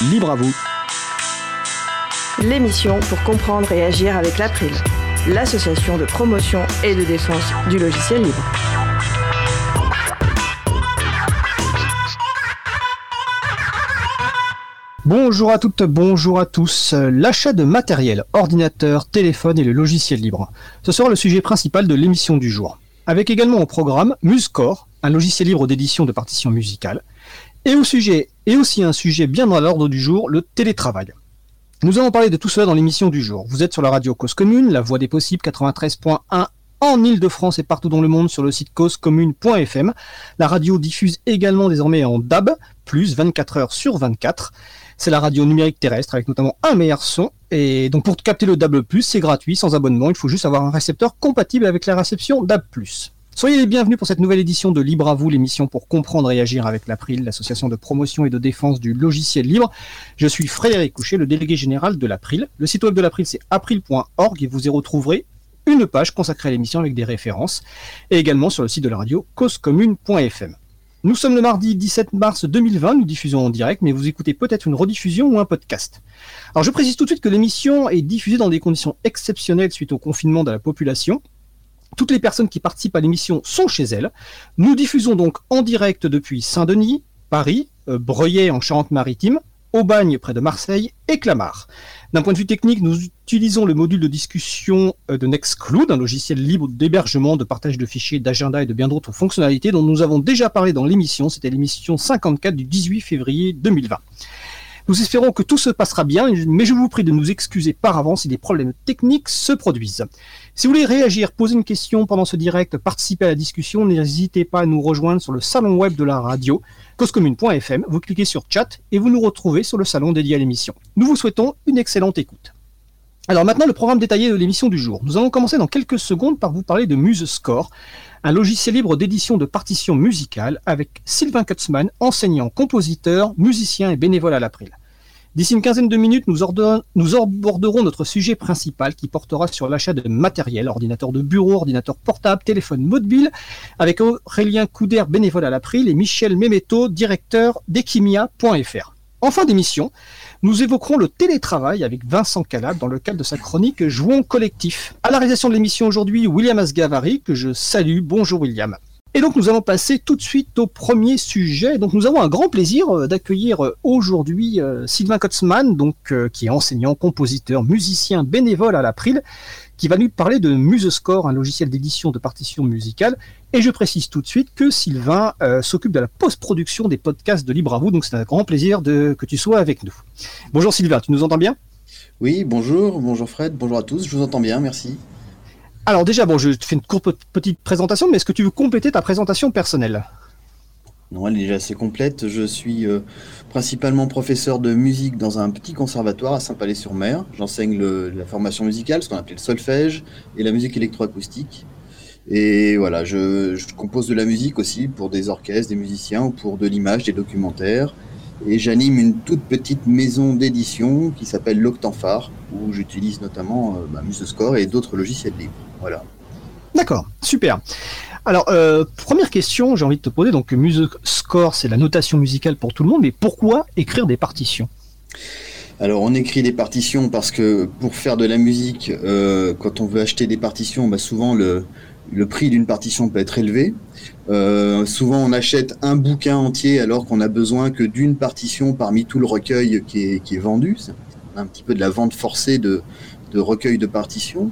libre à vous. L'émission pour comprendre et agir avec l'April, l'association de promotion et de défense du logiciel libre. Bonjour à toutes, bonjour à tous. L'achat de matériel, ordinateur, téléphone et le logiciel libre. Ce sera le sujet principal de l'émission du jour. Avec également au programme MuseCore, un logiciel libre d'édition de partitions musicales. Et aussi un sujet bien dans l'ordre du jour, le télétravail. Nous allons parler de tout cela dans l'émission du jour. Vous êtes sur la radio Cause Commune, la voix des possibles 93.1 en Ile-de-France et partout dans le monde sur le site causecommune.fm. La radio diffuse également désormais en DAB, plus 24 heures sur 24. C'est la radio numérique terrestre avec notamment un meilleur son. Et donc pour capter le DAB+, c'est gratuit, sans abonnement. Il faut juste avoir un récepteur compatible avec la réception DAB+. Soyez les bienvenus pour cette nouvelle édition de Libre à vous, l'émission pour comprendre et agir avec l'April, l'association de promotion et de défense du logiciel libre. Je suis Frédéric Couchet, le délégué général de l'April. Le site web de l'April, c'est april.org et vous y retrouverez une page consacrée à l'émission avec des références et également sur le site de la radio causecommune.fm. Nous sommes le mardi 17 mars 2020, nous diffusons en direct, mais vous écoutez peut-être une rediffusion ou un podcast. Alors je précise tout de suite que l'émission est diffusée dans des conditions exceptionnelles suite au confinement de la population. Toutes les personnes qui participent à l'émission sont chez elles. Nous diffusons donc en direct depuis Saint-Denis, Paris, euh, Breuillet en Charente-Maritime, Aubagne près de Marseille et Clamart. D'un point de vue technique, nous utilisons le module de discussion euh, de Nextcloud, un logiciel libre d'hébergement, de partage de fichiers, d'agenda et de bien d'autres fonctionnalités dont nous avons déjà parlé dans l'émission. C'était l'émission 54 du 18 février 2020. Nous espérons que tout se passera bien, mais je vous prie de nous excuser par avance si des problèmes techniques se produisent. Si vous voulez réagir, poser une question pendant ce direct, participer à la discussion, n'hésitez pas à nous rejoindre sur le salon web de la radio, causecommune.fm. Vous cliquez sur chat et vous nous retrouvez sur le salon dédié à l'émission. Nous vous souhaitons une excellente écoute. Alors maintenant, le programme détaillé de l'émission du jour. Nous allons commencer dans quelques secondes par vous parler de MuseScore, un logiciel libre d'édition de partitions musicales avec Sylvain Kutzmann, enseignant, compositeur, musicien et bénévole à l'April. D'ici une quinzaine de minutes, nous, aborderons notre sujet principal qui portera sur l'achat de matériel, ordinateur de bureau, ordinateur portable, téléphone mobile, avec Aurélien Couder, bénévole à l'April, et Michel Memeto, directeur d'Equimia.fr. En fin d'émission, nous évoquerons le télétravail avec Vincent Calab dans le cadre de sa chronique Jouons collectif. À la réalisation de l'émission aujourd'hui, William Asgavari, que je salue. Bonjour William. Et donc nous allons passer tout de suite au premier sujet. Donc nous avons un grand plaisir euh, d'accueillir euh, aujourd'hui euh, Sylvain Kotzmann, donc qui est enseignant, compositeur, musicien bénévole à l'April, qui va nous parler de MuseScore, un logiciel d'édition de partitions musicales. Et je précise tout de suite que Sylvain s'occupe de la post-production des podcasts de Libre à vous, donc c'est un grand plaisir de, que tu sois avec nous. Bonjour Sylvain, tu nous entends bien? Oui, bonjour, bonjour Fred, bonjour à tous, je vous entends bien, merci. Alors déjà, bon, je te fais une courte petite présentation, mais est-ce que tu veux compléter ta présentation personnelle? Non, elle est déjà assez complète. Je suis euh, principalement professeur de musique dans un petit conservatoire à Saint-Palais-sur-Mer. J'enseigne la formation musicale, ce qu'on appelle le solfège, et la musique électroacoustique. Et voilà, je, compose de la musique aussi pour des orchestres, des musiciens, ou pour de l'image, des documentaires. Et j'anime une toute petite maison d'édition qui s'appelle l'Octanphare, où j'utilise notamment euh, bah, MuseScore et d'autres logiciels libres. Voilà. D'accord, super. Alors, euh, première question, j'ai envie de te poser. Donc, MuseScore, c'est la notation musicale pour tout le monde, mais pourquoi écrire des partitions? Alors on écrit des partitions parce que pour faire de la musique, euh, quand on veut acheter des partitions, bah, souvent le, le prix d'une partition peut être élevé. Euh, souvent, on achète un bouquin entier alors qu'on a besoin que d'une partition parmi tout le recueil qui est, qui est vendu. C'est un petit peu de la vente forcée de, de recueils de partitions.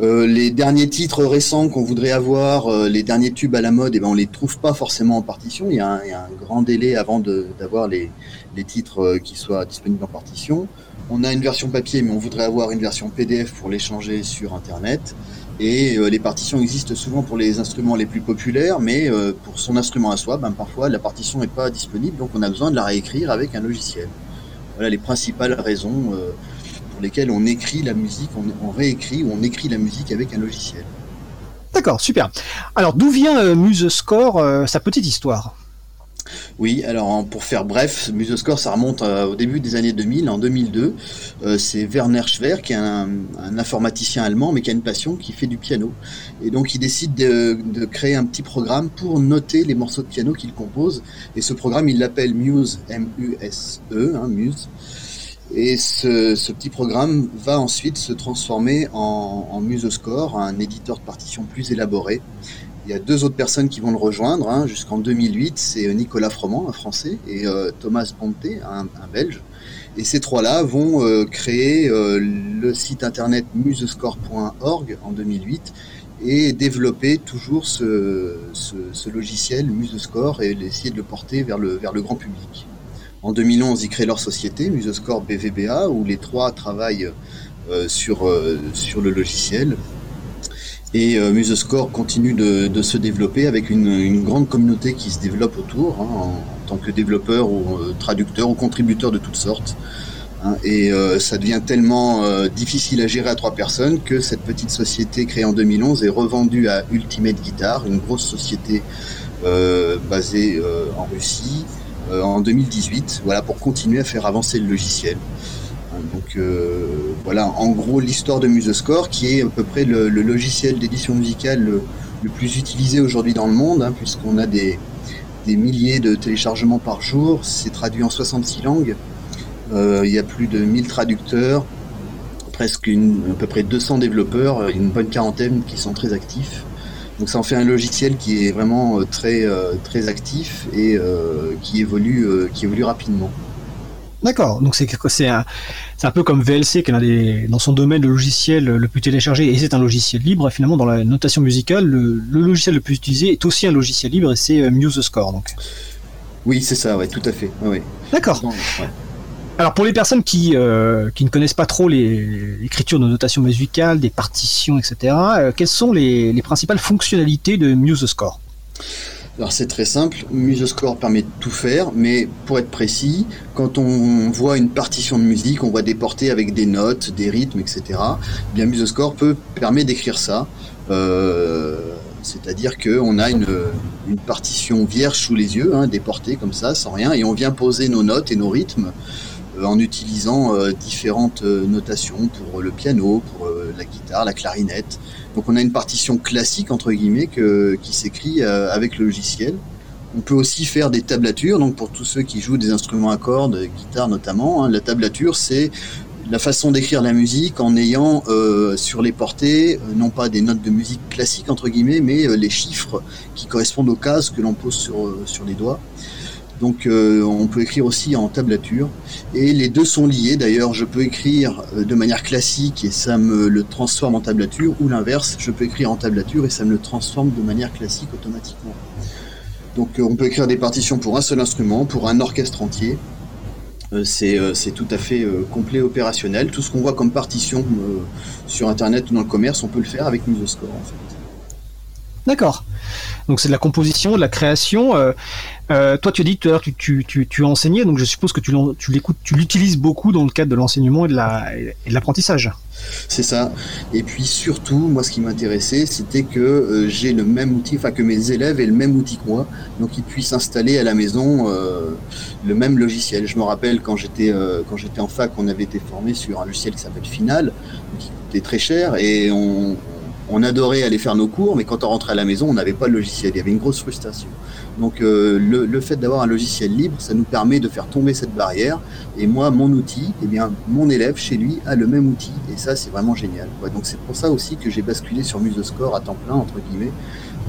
Euh, les derniers titres récents qu'on voudrait avoir, euh, les derniers tubes à la mode, eh ben, on les trouve pas forcément en partition. Il y a un, y a un grand délai avant d'avoir les, les, titres euh, qui soient disponibles en partition. On a une version papier, mais on voudrait avoir une version PDF pour l'échanger sur Internet. Et euh, les partitions existent souvent pour les instruments les plus populaires, mais pour son instrument à soi, ben, parfois la partition n'est pas disponible, donc on a besoin de la réécrire avec un logiciel. Voilà les principales raisons pour lesquelles on écrit la musique, on, réécrit ou on écrit la musique avec un logiciel. D'accord, super. Alors d'où vient MuseScore, sa petite histoire? Oui, alors pour faire bref, Musescore, ça remonte euh, au début des années 2000, en 2002. Euh, c'est Werner Schwer, qui est un, informaticien allemand, mais qui a une passion, qui fait du piano. Et donc il décide de, créer un petit programme pour noter les morceaux de piano qu'il compose. Et ce programme, il l'appelle Muse, M-U-S-E, hein, Muse. Et ce, petit programme va ensuite se transformer en, en Musescore, un éditeur de partitions plus élaboré. Il y a deux autres personnes qui vont le rejoindre hein, jusqu'en 2008. C'est Nicolas Froment, un Français, et euh, Thomas Ponté, un, Belge. Et ces trois-là vont euh, créer euh, le site internet musescore.org en 2008 et développer toujours ce, logiciel Musescore et essayer de le porter vers le grand public. En 2011, ils créent leur société, Musescore BVBA, où les trois travaillent sur, sur le logiciel. Et euh, Musescore continue de, se développer avec une, grande communauté qui se développe autour, hein, en, tant que développeur ou euh, traducteur ou contributeur de toutes sortes. Hein. et euh, ça devient tellement difficile à gérer à trois personnes que cette petite société créée en 2011 est revendue à Ultimate Guitar, une grosse société basée en Russie, en 2018, voilà, pour continuer à faire avancer le logiciel. Donc euh, voilà, en gros l'histoire de Musescore, qui est à peu près le, logiciel d'édition musicale le, plus utilisé aujourd'hui dans le monde, hein, puisqu'on a des, milliers de téléchargements par jour. C'est traduit en 66 langues. Euh, il y a plus de 1000 traducteurs, presque à peu près 200 développeurs, une bonne quarantaine qui sont très actifs. Donc ça en fait un logiciel qui est vraiment euh, très, très actif et qui, évolue, qui évolue rapidement. D'accord, donc c'est c'est un, un peu comme VLC qui est des, dans son domaine le logiciel le plus téléchargé et c'est un logiciel libre. Finalement, dans la notation musicale, le, logiciel le plus utilisé est aussi un logiciel libre et c'est euh, MuseScore. Donc. Oui, c'est ça, ouais, tout à fait. D'accord. Alors pour les personnes qui, euh, qui ne connaissent pas trop l'écriture de notation musicale, des partitions, etc., euh, quelles sont les, les principales fonctionnalités de MuseScore? Alors c'est très simple, MuseScore permet de tout faire, mais pour être précis, quand on voit une partition de musique, on voit des portées avec des notes, des rythmes, etc. Eh bien MuseScore peut permet d'écrire ça. Euh, c'est-à-dire qu'on a une, partition vierge sous les yeux, hein, des portées comme ça, sans rien, et on vient poser nos notes et nos rythmes en utilisant euh, différentes notations pour le piano, pour la guitare, la clarinette, donc on a une partition classique entre guillemets qui s'écrit euh, avec le logiciel. On peut aussi faire des tablatures, donc pour tous ceux qui jouent des instruments à cordes, guitare notamment, hein, la tablature c'est la façon d'écrire la musique en ayant euh, sur les portées euh, non pas des notes de musique classiques entre guillemets, mais les chiffres qui correspondent aux cases que l'on pose sur, sur les doigts. Donc euh, on peut écrire aussi en tablature. Et les deux sont liés. D'ailleurs, je peux écrire euh, de manière classique et ça me le transforme en tablature, ou l'inverse, je peux écrire en tablature et ça me le transforme de manière classique automatiquement. Donc euh, on peut écrire des partitions pour un seul instrument, pour un orchestre entier. C'est tout à fait complet opérationnel. Tout ce qu'on voit comme partition sur Internet ou dans le commerce, on peut le faire avec MuseScore en fait. D'accord. Donc c'est de la composition, de la création. Euh, euh, toi, tu as dit tout à l'heure, tu, tu, tu, tu, as enseigné, donc je suppose que tu, l'écoutes, tu l'utilises beaucoup dans le cadre de l'enseignement et de, la, et de l'apprentissage. C'est ça. Et puis surtout, moi, ce qui m'intéressait, c'était que euh, j'ai le même outil, enfin que mes élèves aient le même outil que moi, donc ils puissent installer à la maison le même logiciel. Je me rappelle quand j'étais quand j'étais en fac, on avait été formé sur un logiciel qui s'appelle Final, qui coûtait très cher, et on on adorait aller faire nos cours, mais quand on rentrait à la maison, on n'avait pas le logiciel. Il y avait une grosse frustration. Donc euh, le, fait d'avoir un logiciel libre, ça nous permet de faire tomber cette barrière. Et moi, mon outil, eh bien, mon élève chez lui a le même outil. Et ça, c'est vraiment génial. donc c'est pour ça aussi que j'ai basculé sur MuseScore à temps plein, entre guillemets,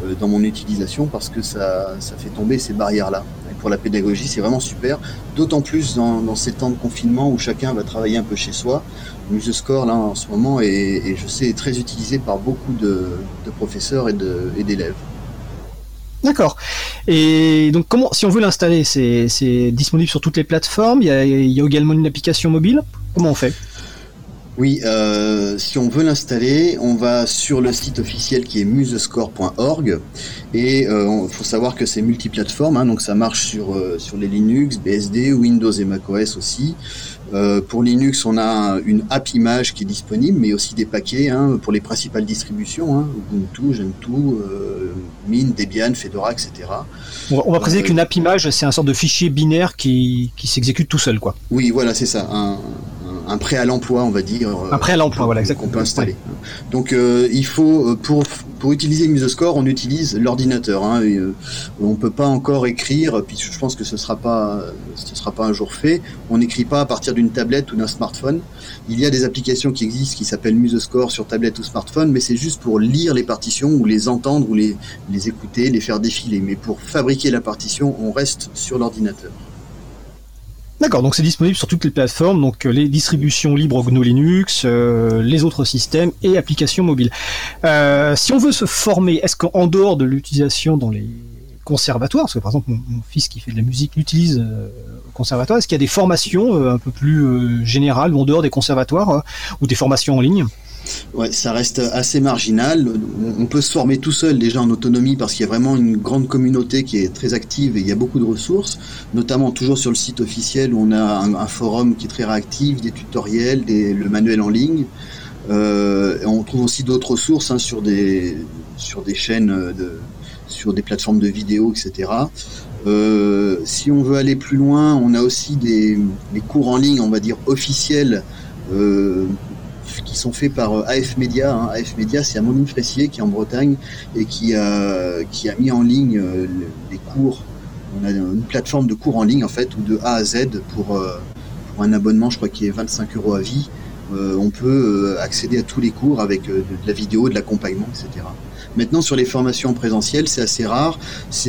euh, dans mon utilisation, parce que ça, ça fait tomber ces barrières-là. pour la pédagogie, c'est vraiment super. D'autant plus dans, ces temps de confinement où chacun va travailler un peu chez soi. MuseScore, là, en ce moment, est, je sais, très utilisé par beaucoup de, professeurs et d'élèves. D'accord. Et donc, comment, si on veut l'installer, c'est disponible sur toutes les plateformes? Il y, a, également une application mobile? Comment on fait? Oui, euh, si on veut l'installer, on va sur le site officiel qui est musescore.org et il euh, faut savoir que c'est multiplateforme, hein, donc ça marche sur, euh, sur les Linux, BSD, Windows et macOS aussi. Euh, pour Linux, on a une app image qui est disponible, mais aussi des paquets hein, pour les principales distributions, hein, Ubuntu, Gentoo, euh, Mint, Debian, Fedora, etc. On va, préciser qu'une app image, c'est un sorte de fichier binaire qui, qui s'exécute tout seul, quoi. Oui, voilà, c'est ça. Un, un prêt à l'emploi, on va dire. Un prêt à l'emploi, voilà, exactement. Qu'on peut installer. Donc, euh, il faut, pour, pour utiliser Musescore, on utilise l'ordinateur. Hein, euh, on peut pas encore écrire, puis je pense que ce sera pas, ce sera pas un jour fait. On n'écrit pas à partir d'une tablette ou d'un smartphone. Il y a des applications qui existent qui s'appellent Musescore sur tablette ou smartphone, mais c'est juste pour lire les partitions ou les entendre ou les, les écouter, les faire défiler. Mais pour fabriquer la partition, on reste sur l'ordinateur. D'accord, donc c'est disponible sur toutes les plateformes, donc euh, les distributions libres GNU Linux, euh, les autres systèmes et applications mobiles. Euh, si on veut se former, est-ce qu'en dehors de l'utilisation dans les conservatoires, parce que par exemple mon, fils qui fait de la musique l'utilise au conservatoire, est-ce qu'il y a des formations un peu plus générales en dehors des conservatoires ou des formations en ligne? Ouais, ça reste assez marginal. On peut se former tout seul déjà en autonomie parce qu'il y a vraiment une grande communauté qui est très active et il y a beaucoup de ressources, notamment toujours sur le site officiel où on a un, forum qui est très réactif, des tutoriels, le manuel en ligne. Euh, on trouve aussi d'autres ressources hein, sur des sur des chaînes de sur des plateformes de vidéos, etc. Euh, si on veut aller plus loin, on a aussi des, cours en ligne, on va dire officiels. Euh, qui sont faits par euh, AF Media. Hein. AF Media, c'est Amandine Fressier qui est en Bretagne et qui a, qui a mis en ligne euh, les cours. On a une plateforme de cours en ligne en fait, ou de A à Z pour, euh, pour un abonnement, je crois qui est 25 euros à vie. on peut accéder à tous les cours avec de la vidéo, de l'accompagnement, etc. Maintenant, sur les formations présentielles, c'est assez rare.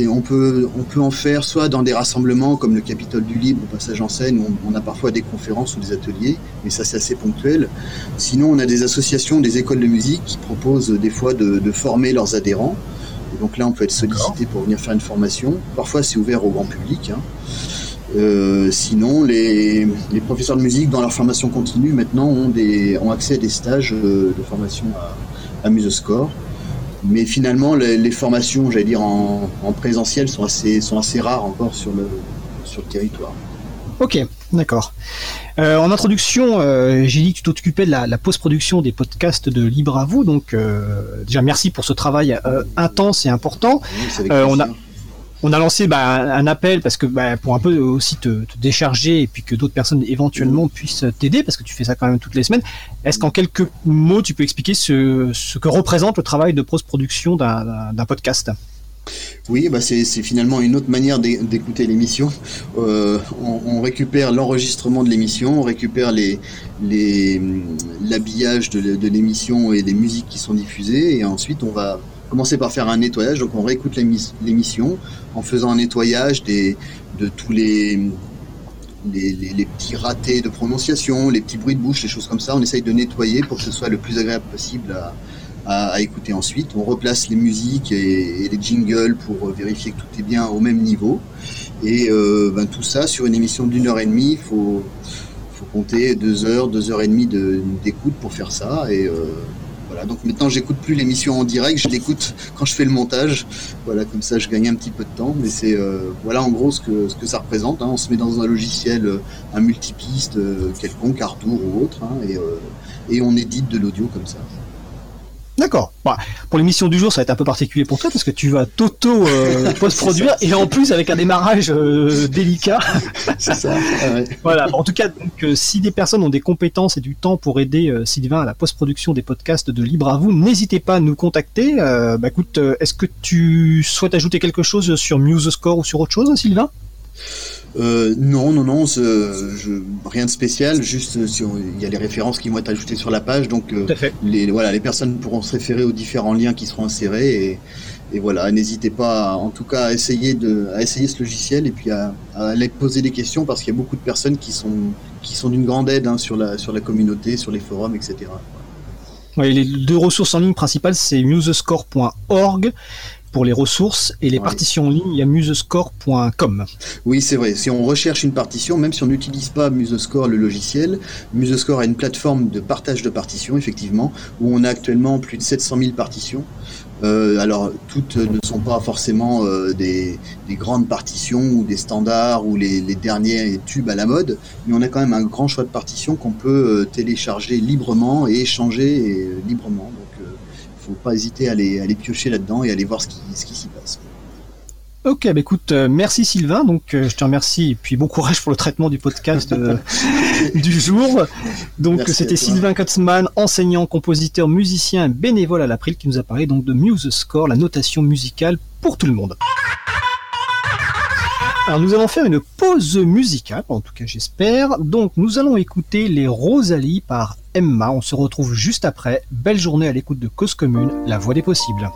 On, peut, en faire soit dans des rassemblements comme le Capitole du Libre, au passage en scène, où on, a parfois des conférences ou des ateliers, mais ça c'est assez ponctuel. Sinon, on a des associations, des écoles de musique qui proposent des fois de, former leurs adhérents. donc là, on peut être sollicité pour venir faire une formation. Parfois, c'est ouvert au grand public. Hein. Euh, sinon, les, professeurs de musique, dans leur formation continue, maintenant, ont, accès à des stages euh, de formation à, à Musescore. Mais finalement, les, formations, j'allais dire, en, présentiel sont assez, sont assez rares encore sur le, sur le territoire. Ok, d'accord. Euh, en introduction, euh, j'ai dit que tu t'occupais de la, post-production des podcasts de Libre à vous. Donc, euh, déjà, merci pour ce travail intense et important. on a on a lancé bah, un appel parce que bah, pour un peu aussi te, décharger et puis que d'autres personnes éventuellement puissent t'aider parce que tu fais ça quand même toutes les semaines. Est-ce qu'en quelques mots tu peux expliquer ce, ce que représente le travail de post-production d'un podcast? Oui, bah c'est finalement une autre manière d'écouter l'émission. Euh, on, récupère l'enregistrement de l'émission, on récupère l'habillage les, de l'émission et des musiques qui sont diffusées, et ensuite on va commencer par faire un nettoyage. Donc on réécoute l'émission en faisant un nettoyage des, de tous les, les, petits ratés de prononciation, les petits bruits de bouche, les choses comme ça. On essaye de nettoyer pour que ce soit le plus agréable possible à, écouter ensuite. On replace les musiques et, les jingles pour vérifier que tout est bien au même niveau. Et euh, ben, tout ça sur une émission d'une heure et demie, il faut, faut compter deux heures, deux heures et demie d'écoute pour faire ça. Et euh, donc maintenant j'écoute plus l'émission en direct, je l'écoute quand je fais le montage. Voilà, comme ça je gagne un petit peu de temps. Mais c'est euh, voilà en gros ce que, ce que ça représente. Hein. On se met dans un logiciel, euh, un multipiste euh, quelconque, Ardour ou autre, hein, et, et on édite de l'audio comme ça. D'accord. Bah, pour l'émission du jour, ça va être un peu particulier pour toi parce que tu vas t'auto euh, post-produire et en plus avec un démarrage euh, délicat. C'est ça. Voilà. En tout cas, donc, euh, si des personnes ont des compétences et du temps pour aider Sylvain à la post-production des podcasts de Libre à vous, n'hésitez pas à nous contacter. bah écoute, est-ce que tu souhaites ajouter quelque chose sur MuseScore ou sur autre chose, Sylvain? Euh, non, non, non, je, rien de spécial, juste euh, si il y a les références qui vont être ajoutées sur la page, donc euh, les, voilà, les personnes pourront se référer aux différents liens qui seront insérés et, voilà, n'hésitez pas en tout cas à essayer, de, à essayer ce logiciel et puis à, aller poser des questions parce qu'il y a beaucoup de personnes qui sont, qui sont d'une grande aide hein, sur, la, sur la communauté, sur les forums, etc. les deux ressources en ligne principales, c'est musescore.org pour les ressources et les partitions en ligne, il y a musescore.com. Oui, c'est vrai. Si on recherche une partition, même si on n'utilise pas Musescore, le logiciel, Musescore a une plateforme de partage de partitions, effectivement, où on a actuellement plus de 700 000 partitions. Euh, alors, toutes ne sont pas forcément euh, des, grandes partitions ou des standards ou les, derniers tubes à la mode, mais on a quand même un grand choix de partitions qu'on peut euh, télécharger librement et échanger librement. Donc, faut pas hésiter à aller, piocher là-dedans et aller voir ce qui, ce qui s'y passe. Ok, bah écoute, euh, merci Sylvain. Donc, euh, je te remercie et puis bon courage pour le traitement du podcast euh, du jour. Donc, c'était Sylvain Katzmann, enseignant, compositeur, musicien, bénévole à l'April, qui nous a parlé donc de Muse Score, la notation musicale pour tout le monde. Alors, nous allons faire une pause musicale, en tout cas j'espère. Donc, nous allons écouter les Rosalie par Emma. On se retrouve juste après. Belle journée à l'écoute de Cause Commune, la voix des possibles.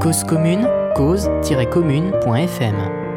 Cause commune, cause-commune.fm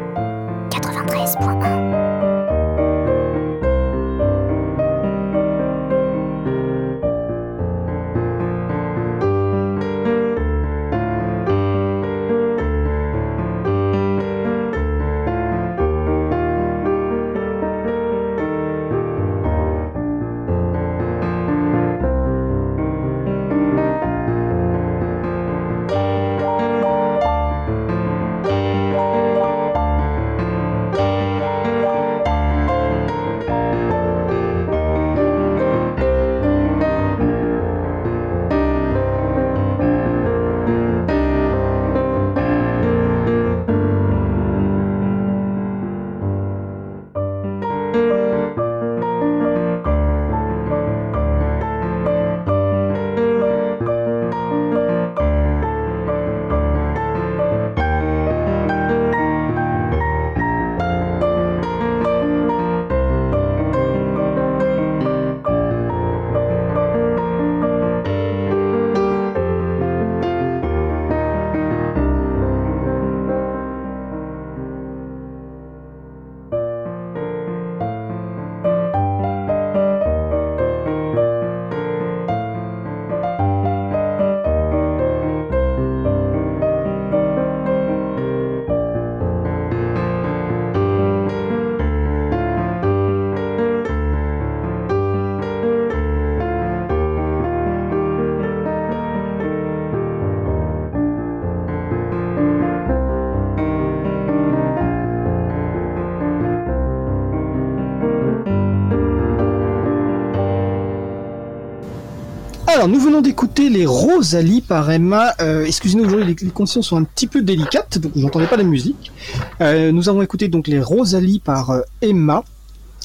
Alors, nous venons d'écouter les Rosalie par Emma. Euh, excusez-nous, aujourd'hui, les, conditions sont un petit peu délicates, donc n'entendez pas la musique. Euh, nous avons écouté donc les Rosalie par euh, Emma,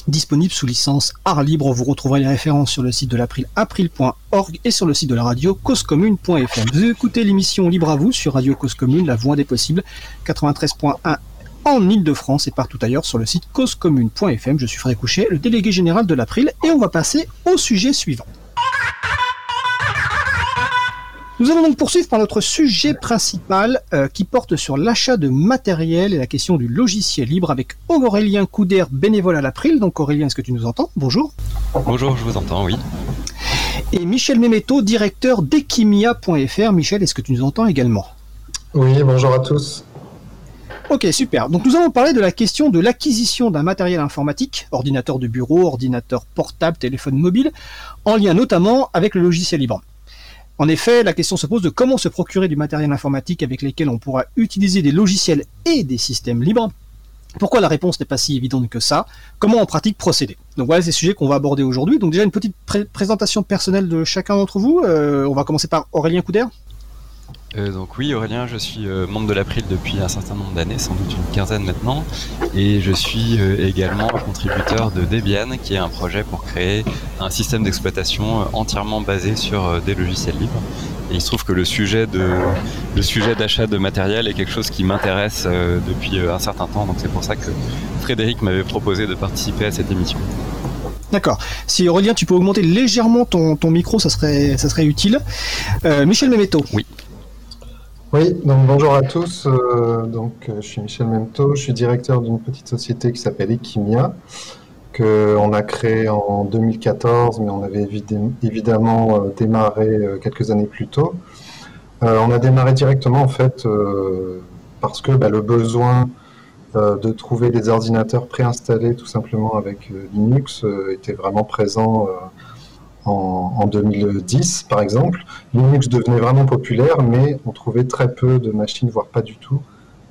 disponible sous licence art libre. Vous retrouverez les références sur le site de l'April, april.org et sur le site de la radio causecommune.fm. Vous écoutez l'émission Libre à vous sur Radio Cause Commune, la voix des possibles, 93.1 en Ile-de-France et partout ailleurs sur le site causecommune.fm. Je suis Frédéric Couchet, le délégué général de l'April, et on va passer au sujet suivant. Nous allons donc poursuivre par notre sujet principal euh, qui porte sur l'achat de matériel et la question du logiciel libre avec Aurélien Couder, bénévole à l'April. Donc Aurélien, est-ce que tu nous entends? Bonjour. Bonjour, je vous entends, oui. Et Michel Memetto, directeur d'Equimia.fr. Michel, est-ce que tu nous entends également? Oui, bonjour à tous. Ok, super. Donc nous allons parler de la question de l'acquisition d'un matériel informatique, ordinateur de bureau, ordinateur portable, téléphone mobile, en lien notamment avec le logiciel libre. En effet, la question se pose de comment se procurer du matériel informatique avec lequel on pourra utiliser des logiciels et des systèmes libres. Pourquoi la réponse n'est pas si évidente que ça? Comment en pratique procéder? Donc voilà ces sujets qu'on va aborder aujourd'hui. Donc déjà une petite présentation personnelle de chacun d'entre vous. Euh, on va commencer par Aurélien Couder. Euh, donc oui, Aurélien, je suis euh, membre de l'April depuis un certain nombre d'années, sans doute une quinzaine maintenant, et je suis euh, également contributeur de Debian, qui est un projet pour créer un système d'exploitation entièrement basé sur des logiciels libres. Et il se trouve que le sujet de le sujet d'achat de matériel est quelque chose qui m'intéresse depuis un certain temps, donc c'est pour ça que Frédéric m'avait proposé de participer à cette émission. D'accord. Si Aurélien, tu peux augmenter légèrement ton, ton micro, ça serait, ça serait utile. Michel Memetto. Oui. Oui, donc bonjour à tous. Euh, donc, je suis Michel Memto, je suis directeur d'une petite société qui s'appelle Equimia, qu'on a créée en 2014, mais on avait évidemment démarré quelques années plus tôt. on a démarré directement en fait parce que bah, le besoin euh, de trouver des ordinateurs préinstallés tout simplement avec euh, Linux euh, était vraiment présent en, 2010 par exemple. Linux devenait vraiment populaire, mais on trouvait très peu de machines, voire pas du tout,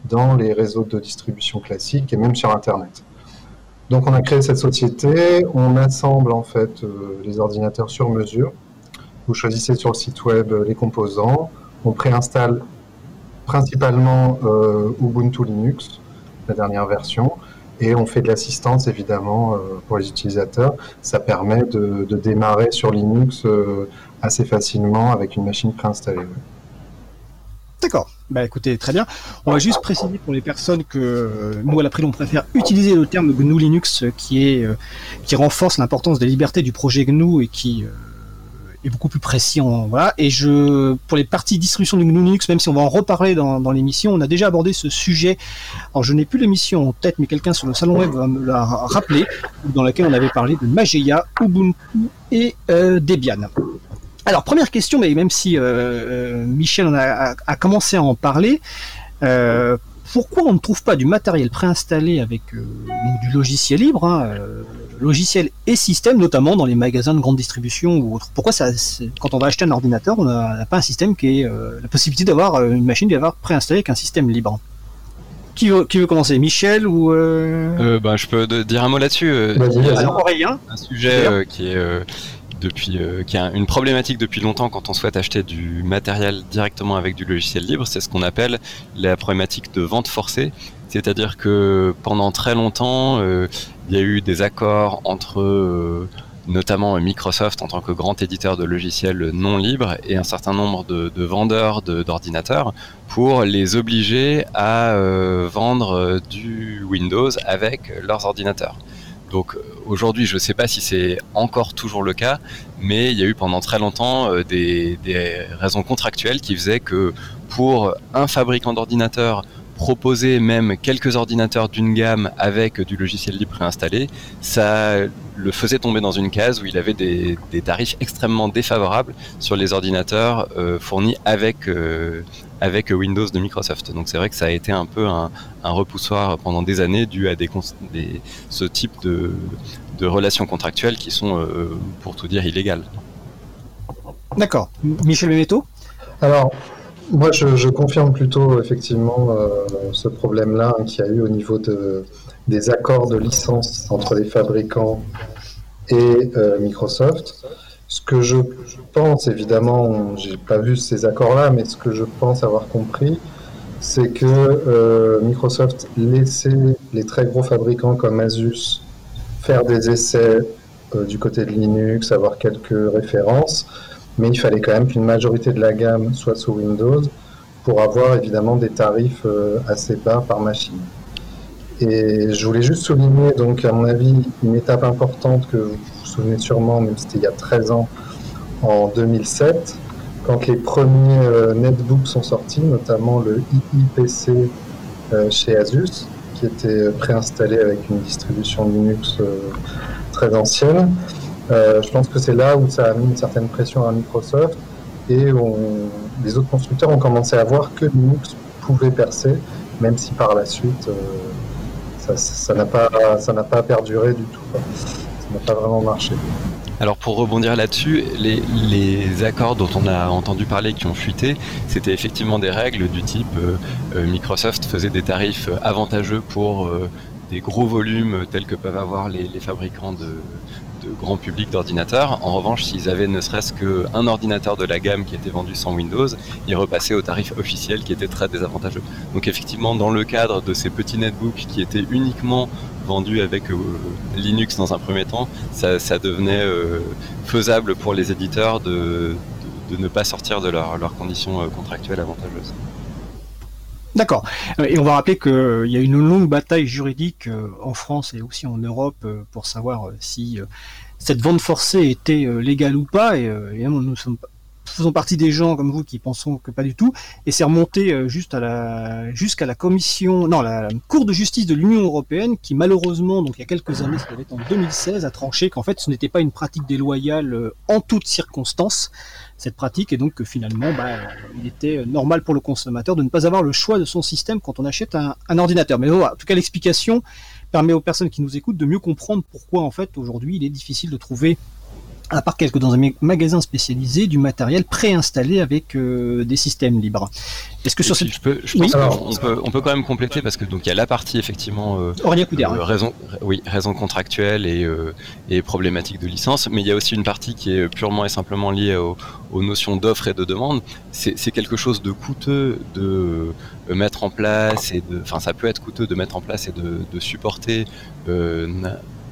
dans les réseaux de distribution classiques et même sur Internet. Donc on a créé cette société, on assemble en fait les ordinateurs sur mesure. Vous choisissez sur le site web les composants, on préinstalle principalement Ubuntu Linux la dernière version. Et on fait de l'assistance évidemment euh, pour les utilisateurs. Ça permet de, démarrer sur Linux euh, assez facilement avec une machine préinstallée. D'accord. Bah écoutez, très bien. On va juste préciser pour les personnes que euh, nous à l'April on préfère utiliser le terme GNU Linux qui est qui renforce l'importance des libertés du projet GNU et qui beaucoup plus précis. Voilà. Et je, pour les parties distribution de Linux, même si on va en reparler dans, l'émission, on a déjà abordé ce sujet. Alors je n'ai plus l'émission en tête, mais quelqu'un sur le salon web va me la rappeler, dans laquelle on avait parlé de Mageia, Ubuntu et euh, Debian. Alors première question, mais même si euh, euh Michel en a, commencé à en parler, pourquoi on ne trouve pas du matériel préinstallé avec du logiciel libre, hein, euh, logiciel et système, notamment dans les magasins de grande distribution ou autres. Pourquoi ça, quand on va acheter un ordinateur, on n'a pas un système qui est euh, la possibilité d'avoir une machine d'avoir préinstallée avec un système libre? Qui veut, qui veut commencer? Michel ou bah, Je peux dire un mot là-dessus. Un sujet qui est depuis, euh, qui a une problématique depuis longtemps quand on souhaite acheter du matériel directement avec du logiciel libre, c'est ce qu'on appelle la problématique de vente forcée. C'est-à-dire que pendant très longtemps, euh, il y a eu des accords entre euh, notamment Microsoft en tant que grand éditeur de logiciels non libres et un certain nombre de, de vendeurs d'ordinateurs pour les obliger à vendre du Windows avec leurs ordinateurs. Donc euh, aujourd'hui, je ne sais pas si c'est encore toujours le cas, mais il y a eu pendant très longtemps euh, des, raisons contractuelles qui faisaient que pour un fabricant d'ordinateurs proposer même quelques ordinateurs d'une gamme avec du logiciel libre préinstallé, ça le faisait tomber dans une case où il avait des, tarifs extrêmement défavorables sur les ordinateurs euh, fournis avec, avec Windows de Microsoft. Donc c'est vrai que ça a été un peu un, repoussoir pendant des années dû à des, ce type de, relations contractuelles qui sont, euh, pour tout dire, illégales. D'accord. Michel Beneteau Alors, moi je, confirme plutôt effectivement euh, ce problème-là qui qu'il y a eu au niveau de, des accords de licence entre les fabricants et euh, Microsoft. Ce que je pense, évidemment, j'ai pas vu ces accords-là, mais ce que je pense avoir compris, c'est que euh, Microsoft laissait les très gros fabricants comme Asus faire des essais du côté de Linux, avoir quelques références, mais il fallait quand même qu'une majorité de la gamme soit sous Windows pour avoir évidemment des tarifs euh, assez bas par machine. Et je voulais juste souligner, donc, à mon avis, une étape importante que vous vous souvenez sûrement, même c'était il y a 13 ans, en 2007, quand les premiers euh, netbooks sont sortis, notamment le IIPC euh, chez Asus, qui était préinstallé avec une distribution Linux très ancienne. Je pense que c'est là où ça a mis une certaine pression à Microsoft et les autres constructeurs ont commencé à voir que Linux pouvait percer, même si par la suite ça n'a pas, ça pas perduré du tout. Ça n'a pas vraiment marché. Alors pour rebondir là-dessus, les, accords dont on a entendu parler qui ont fuité, c'était effectivement des règles du type euh, euh, Microsoft faisait des tarifs avantageux pour euh, des gros volumes tels que peuvent avoir les, fabricants de, grand public d'ordinateurs. En revanche, s'ils avaient ne serait-ce qu'un ordinateur de la gamme qui était vendu sans Windows, ils repassaient au tarif officiel qui était très désavantageux. Donc effectivement, dans le cadre de ces petits netbooks qui étaient uniquement vendus avec euh, Linux dans un premier temps, ça, devenait euh, faisable pour les éditeurs de, ne pas sortir de leurs conditions euh, contractuelles avantageuses. D'accord. Et on va rappeler qu'il y a une longue bataille juridique en France et aussi en Europe pour savoir si cette vente forcée était légale ou pas. Et nous ne sommes faisons partie des gens comme vous qui pensons que pas du tout, et c'est remonté euh, jusqu'à la commission, non, la, Cour de justice de l'Union européenne qui malheureusement, donc il y a quelques années, être en 2016, a tranché qu'en fait ce n'était pas une pratique déloyale euh, en toutes circonstances cette pratique et donc que finalement bah, il était normal pour le consommateur de ne pas avoir le choix de son système quand on achète un, ordinateur. Mais voilà, en tout cas l'explication permet aux personnes qui nous écoutent de mieux comprendre pourquoi en fait aujourd'hui il est difficile de trouver à part quelques dans un magasin spécialisé, du matériel préinstallé avec euh, des systèmes libres. Est-ce que sur cette... je, peux, je pense qu'on peut, on peut quand même compléter parce que donc il y a la partie effectivement euh, euh raison, oui, raison contractuelle et, euh, et problématique de licence, mais il y a aussi une partie qui est purement et simplement liée aux, aux notions d'offre et de demande. C'est quelque chose de coûteux de mettre en place et de, enfin ça peut être coûteux de mettre en place et de, de supporter euh,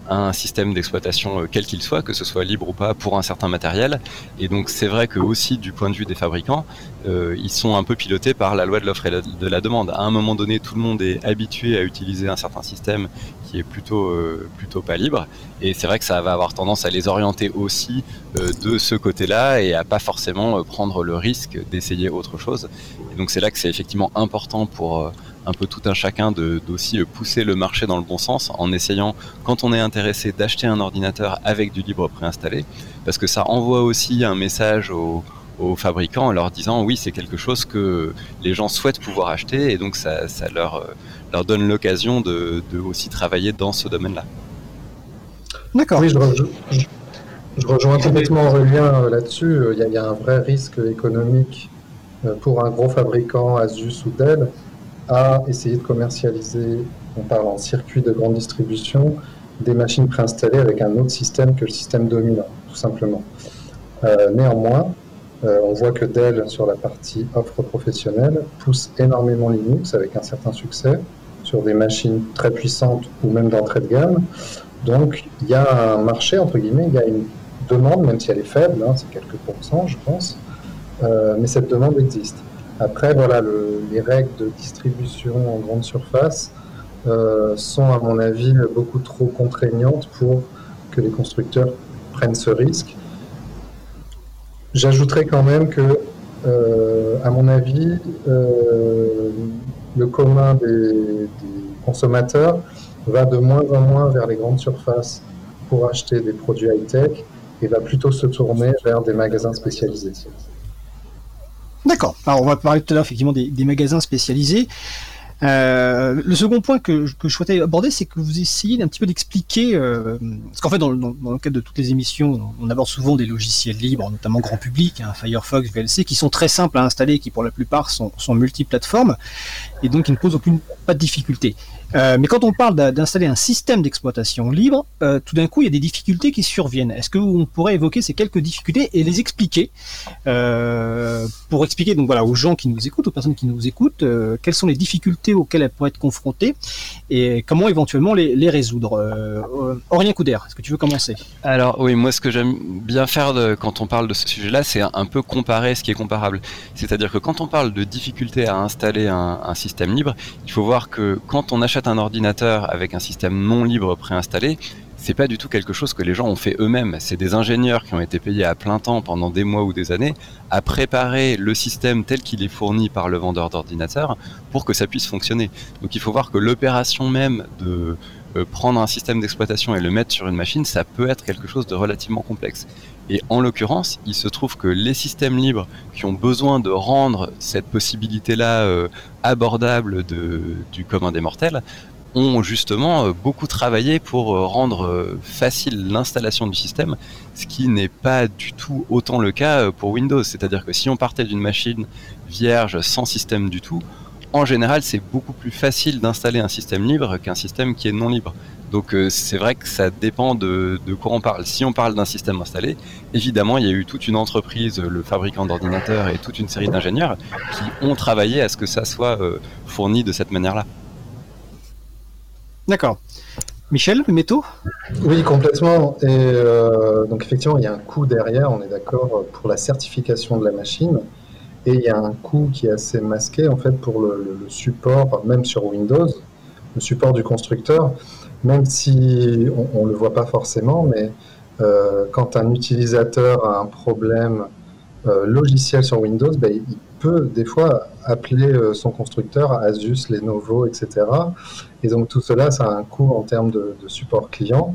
un système d'exploitation euh, quel qu'il soit, que ce soit libre ou pas, pour un certain matériel. Et donc c'est vrai que aussi du point de vue des fabricants, euh, ils sont un peu pilotés par la loi de l'offre et de la demande. À un moment donné, tout le monde est habitué à utiliser un certain système qui est plutôt euh, plutôt pas libre. Et c'est vrai que ça va avoir tendance à les orienter aussi de ce côté-là et à pas forcément prendre le risque d'essayer autre chose. Et donc c'est là que c'est effectivement important pour un peu tout un chacun d'aussi pousser le marché dans le bon sens en essayant, quand on est intéressé, d'acheter un ordinateur avec du libre préinstallé, parce que ça envoie aussi un message aux, fabricants en leur disant oui c'est quelque chose que les gens souhaitent pouvoir acheter et donc ça, leur, euh, leur donne l'occasion de, aussi travailler dans ce domaine-là. D'accord. Oui, je, rejoins complètement Aurélien euh, là-dessus. Il y, a un vrai risque économique euh, pour un gros fabricant Asus ou Dell à essayer de commercialiser, on parle en circuit de grande distribution, des machines préinstallées avec un autre système que le système dominant, tout simplement. Euh, néanmoins, euh, on voit que Dell, sur la partie offre professionnelle, pousse énormément Linux avec un certain succès sur des machines très puissantes ou même d'entrée de gamme. Donc, il y a un marché, entre guillemets, il y a une demande, même si elle est faible, hein, c'est quelques pourcents, je pense, euh, mais cette demande existe. Après, voilà, les règles de distribution en grande surface euh, sont, à mon avis, beaucoup trop contraignantes pour que les constructeurs prennent ce risque. J'ajouterais quand même que, euh, à mon avis, euh, le commun des, des, consommateurs va de moins en moins vers les grandes surfaces pour acheter des produits high-tech et va plutôt se tourner vers des magasins spécialisés. D'accord. Alors on va parler tout à l'heure effectivement des, magasins spécialisés. Euh, le second point que, je souhaitais aborder, c'est que vous essayez un petit peu d'expliquer, euh, parce qu'en fait, dans, le cadre de toutes les émissions, on aborde souvent des logiciels libres, notamment grand public, hein, Firefox, VLC, qui sont très simples à installer, qui pour la plupart sont, sont multiplateformes, et donc qui ne posent aucune pas de difficulté. Euh, mais quand on parle d'installer un système d'exploitation libre, euh, tout d'un coup, il y a des difficultés qui surviennent. Est-ce que on pourrait évoquer ces quelques difficultés et les expliquer euh, pour expliquer donc voilà aux gens qui nous écoutent, aux personnes qui nous écoutent, quelles sont les difficultés auxquelles elles pourraient être confrontées et comment éventuellement les, les résoudre. Aurélien Couder, est-ce que tu veux commencer? Alors oui, moi ce que j'aime bien faire de, quand on parle de ce sujet-là, c'est un, peu comparer ce qui est comparable. C'est-à-dire que quand on parle de difficultés à installer un, un système libre, il faut voir que quand on achète un ordinateur avec un système non libre préinstallé, c'est pas du tout quelque chose que les gens ont fait eux-mêmes. C'est des ingénieurs qui ont été payés à plein temps pendant des mois ou des années à préparer le système tel qu'il est fourni par le vendeur d'ordinateur pour que ça puisse fonctionner. Donc il faut voir que l'opération même de euh, prendre un système d'exploitation et le mettre sur une machine, ça peut être quelque chose de relativement complexe. Et en l'occurrence, il se trouve que les systèmes libres qui ont besoin de rendre cette possibilité-là euh, abordable du commun des mortels ont justement euh, beaucoup travaillé pour euh, rendre facile l'installation du système, ce qui n'est pas du tout autant le cas pour Windows. C'est-à-dire que si on partait d'une machine vierge sans système du tout, en général, c'est beaucoup plus facile d'installer un système libre qu'un système qui est non libre. Donc euh, c'est vrai que ça dépend de, quoi on parle. Si on parle d'un système installé, évidemment, il y a eu toute une entreprise, le fabricant d'ordinateurs et toute une série d'ingénieurs qui ont travaillé à ce que ça soit euh, fourni de cette manière-là. D'accord. Michel, le métaux? Oui, complètement. Et euh, donc effectivement, il y a un coût derrière, on est d'accord, pour la certification de la machine. Et il y a un coût qui est assez masqué en fait pour le support, même sur Windows, le support du constructeur même si on ne le voit pas forcément, mais euh, quand un utilisateur a un problème logiciel sur Windows, ben, il peut des fois appeler son constructeur Asus, Lenovo, etc. Et donc tout cela, ça a un coût en termes de, support client.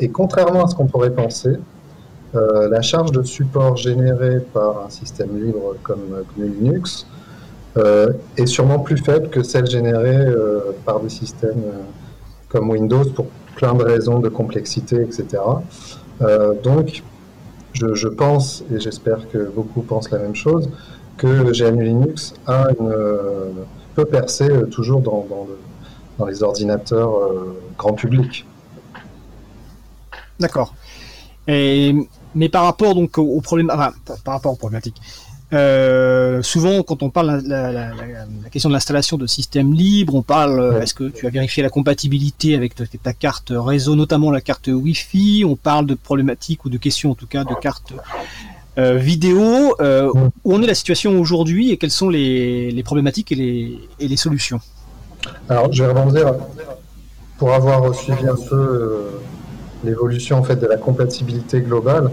et contrairement à ce qu'on pourrait penser, la charge de support générée par un système libre comme GNU Linux euh, est sûrement plus faible que celle générée euh, par des systèmes euh, comme Windows pour plein de raisons de complexité, etc. donc, je, pense, et j'espère que beaucoup pensent la même chose, que GNU Linux a une, peut percer toujours dans, les ordinateurs grand public. D'accord. Mais par rapport donc au, problème, par rapport aux problématiques, euh, souvent, quand on parle de la, question de l'installation de systèmes libres, on parle euh, est-ce que tu as vérifié la compatibilité avec ta, carte réseau, notamment la carte Wi-Fi? On parle de problématiques ou de questions, en tout cas, de cartes euh, vidéo. Où en est la situation aujourd'hui et quelles sont les, problématiques et les, solutions? Alors, je vais rebondir pour avoir suivi un peu l'évolution en fait de la compatibilité globale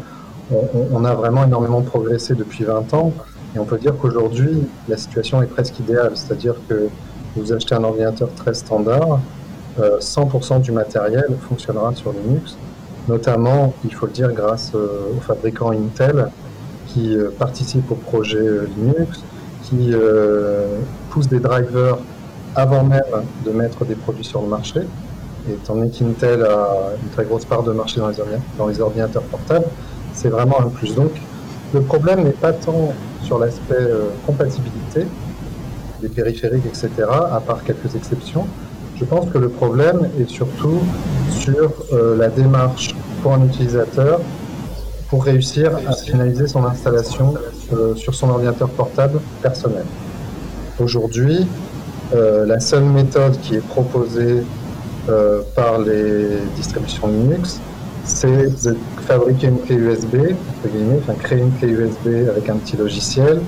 on, a vraiment énormément progressé depuis 20 ans. Et on peut dire qu'aujourd'hui, la situation est presque idéale. C'est-à-dire que vous achetez un ordinateur très standard, 100% euh, du matériel fonctionnera sur Linux, notamment, il faut le dire, grâce euh, aux fabricants Intel qui euh, participent au projet Linux, qui poussent des drivers avant même de mettre des produits sur le marché. Et étant donné qu'Intel a une très grosse part de marché dans les ordinateurs portables, c'est vraiment un plus. Donc, le problème n'est pas tant sur l'aspect euh, compatibilité des périphériques, etc., à part quelques exceptions. Je pense que le problème est surtout sur euh, la démarche pour un utilisateur pour réussir à finaliser son installation euh, sur son ordinateur portable personnel. Aujourd'hui, la seule méthode qui est proposée par les distributions Linux, c'est fabriquer une clé USB, créer une clé USB avec un petit logiciel,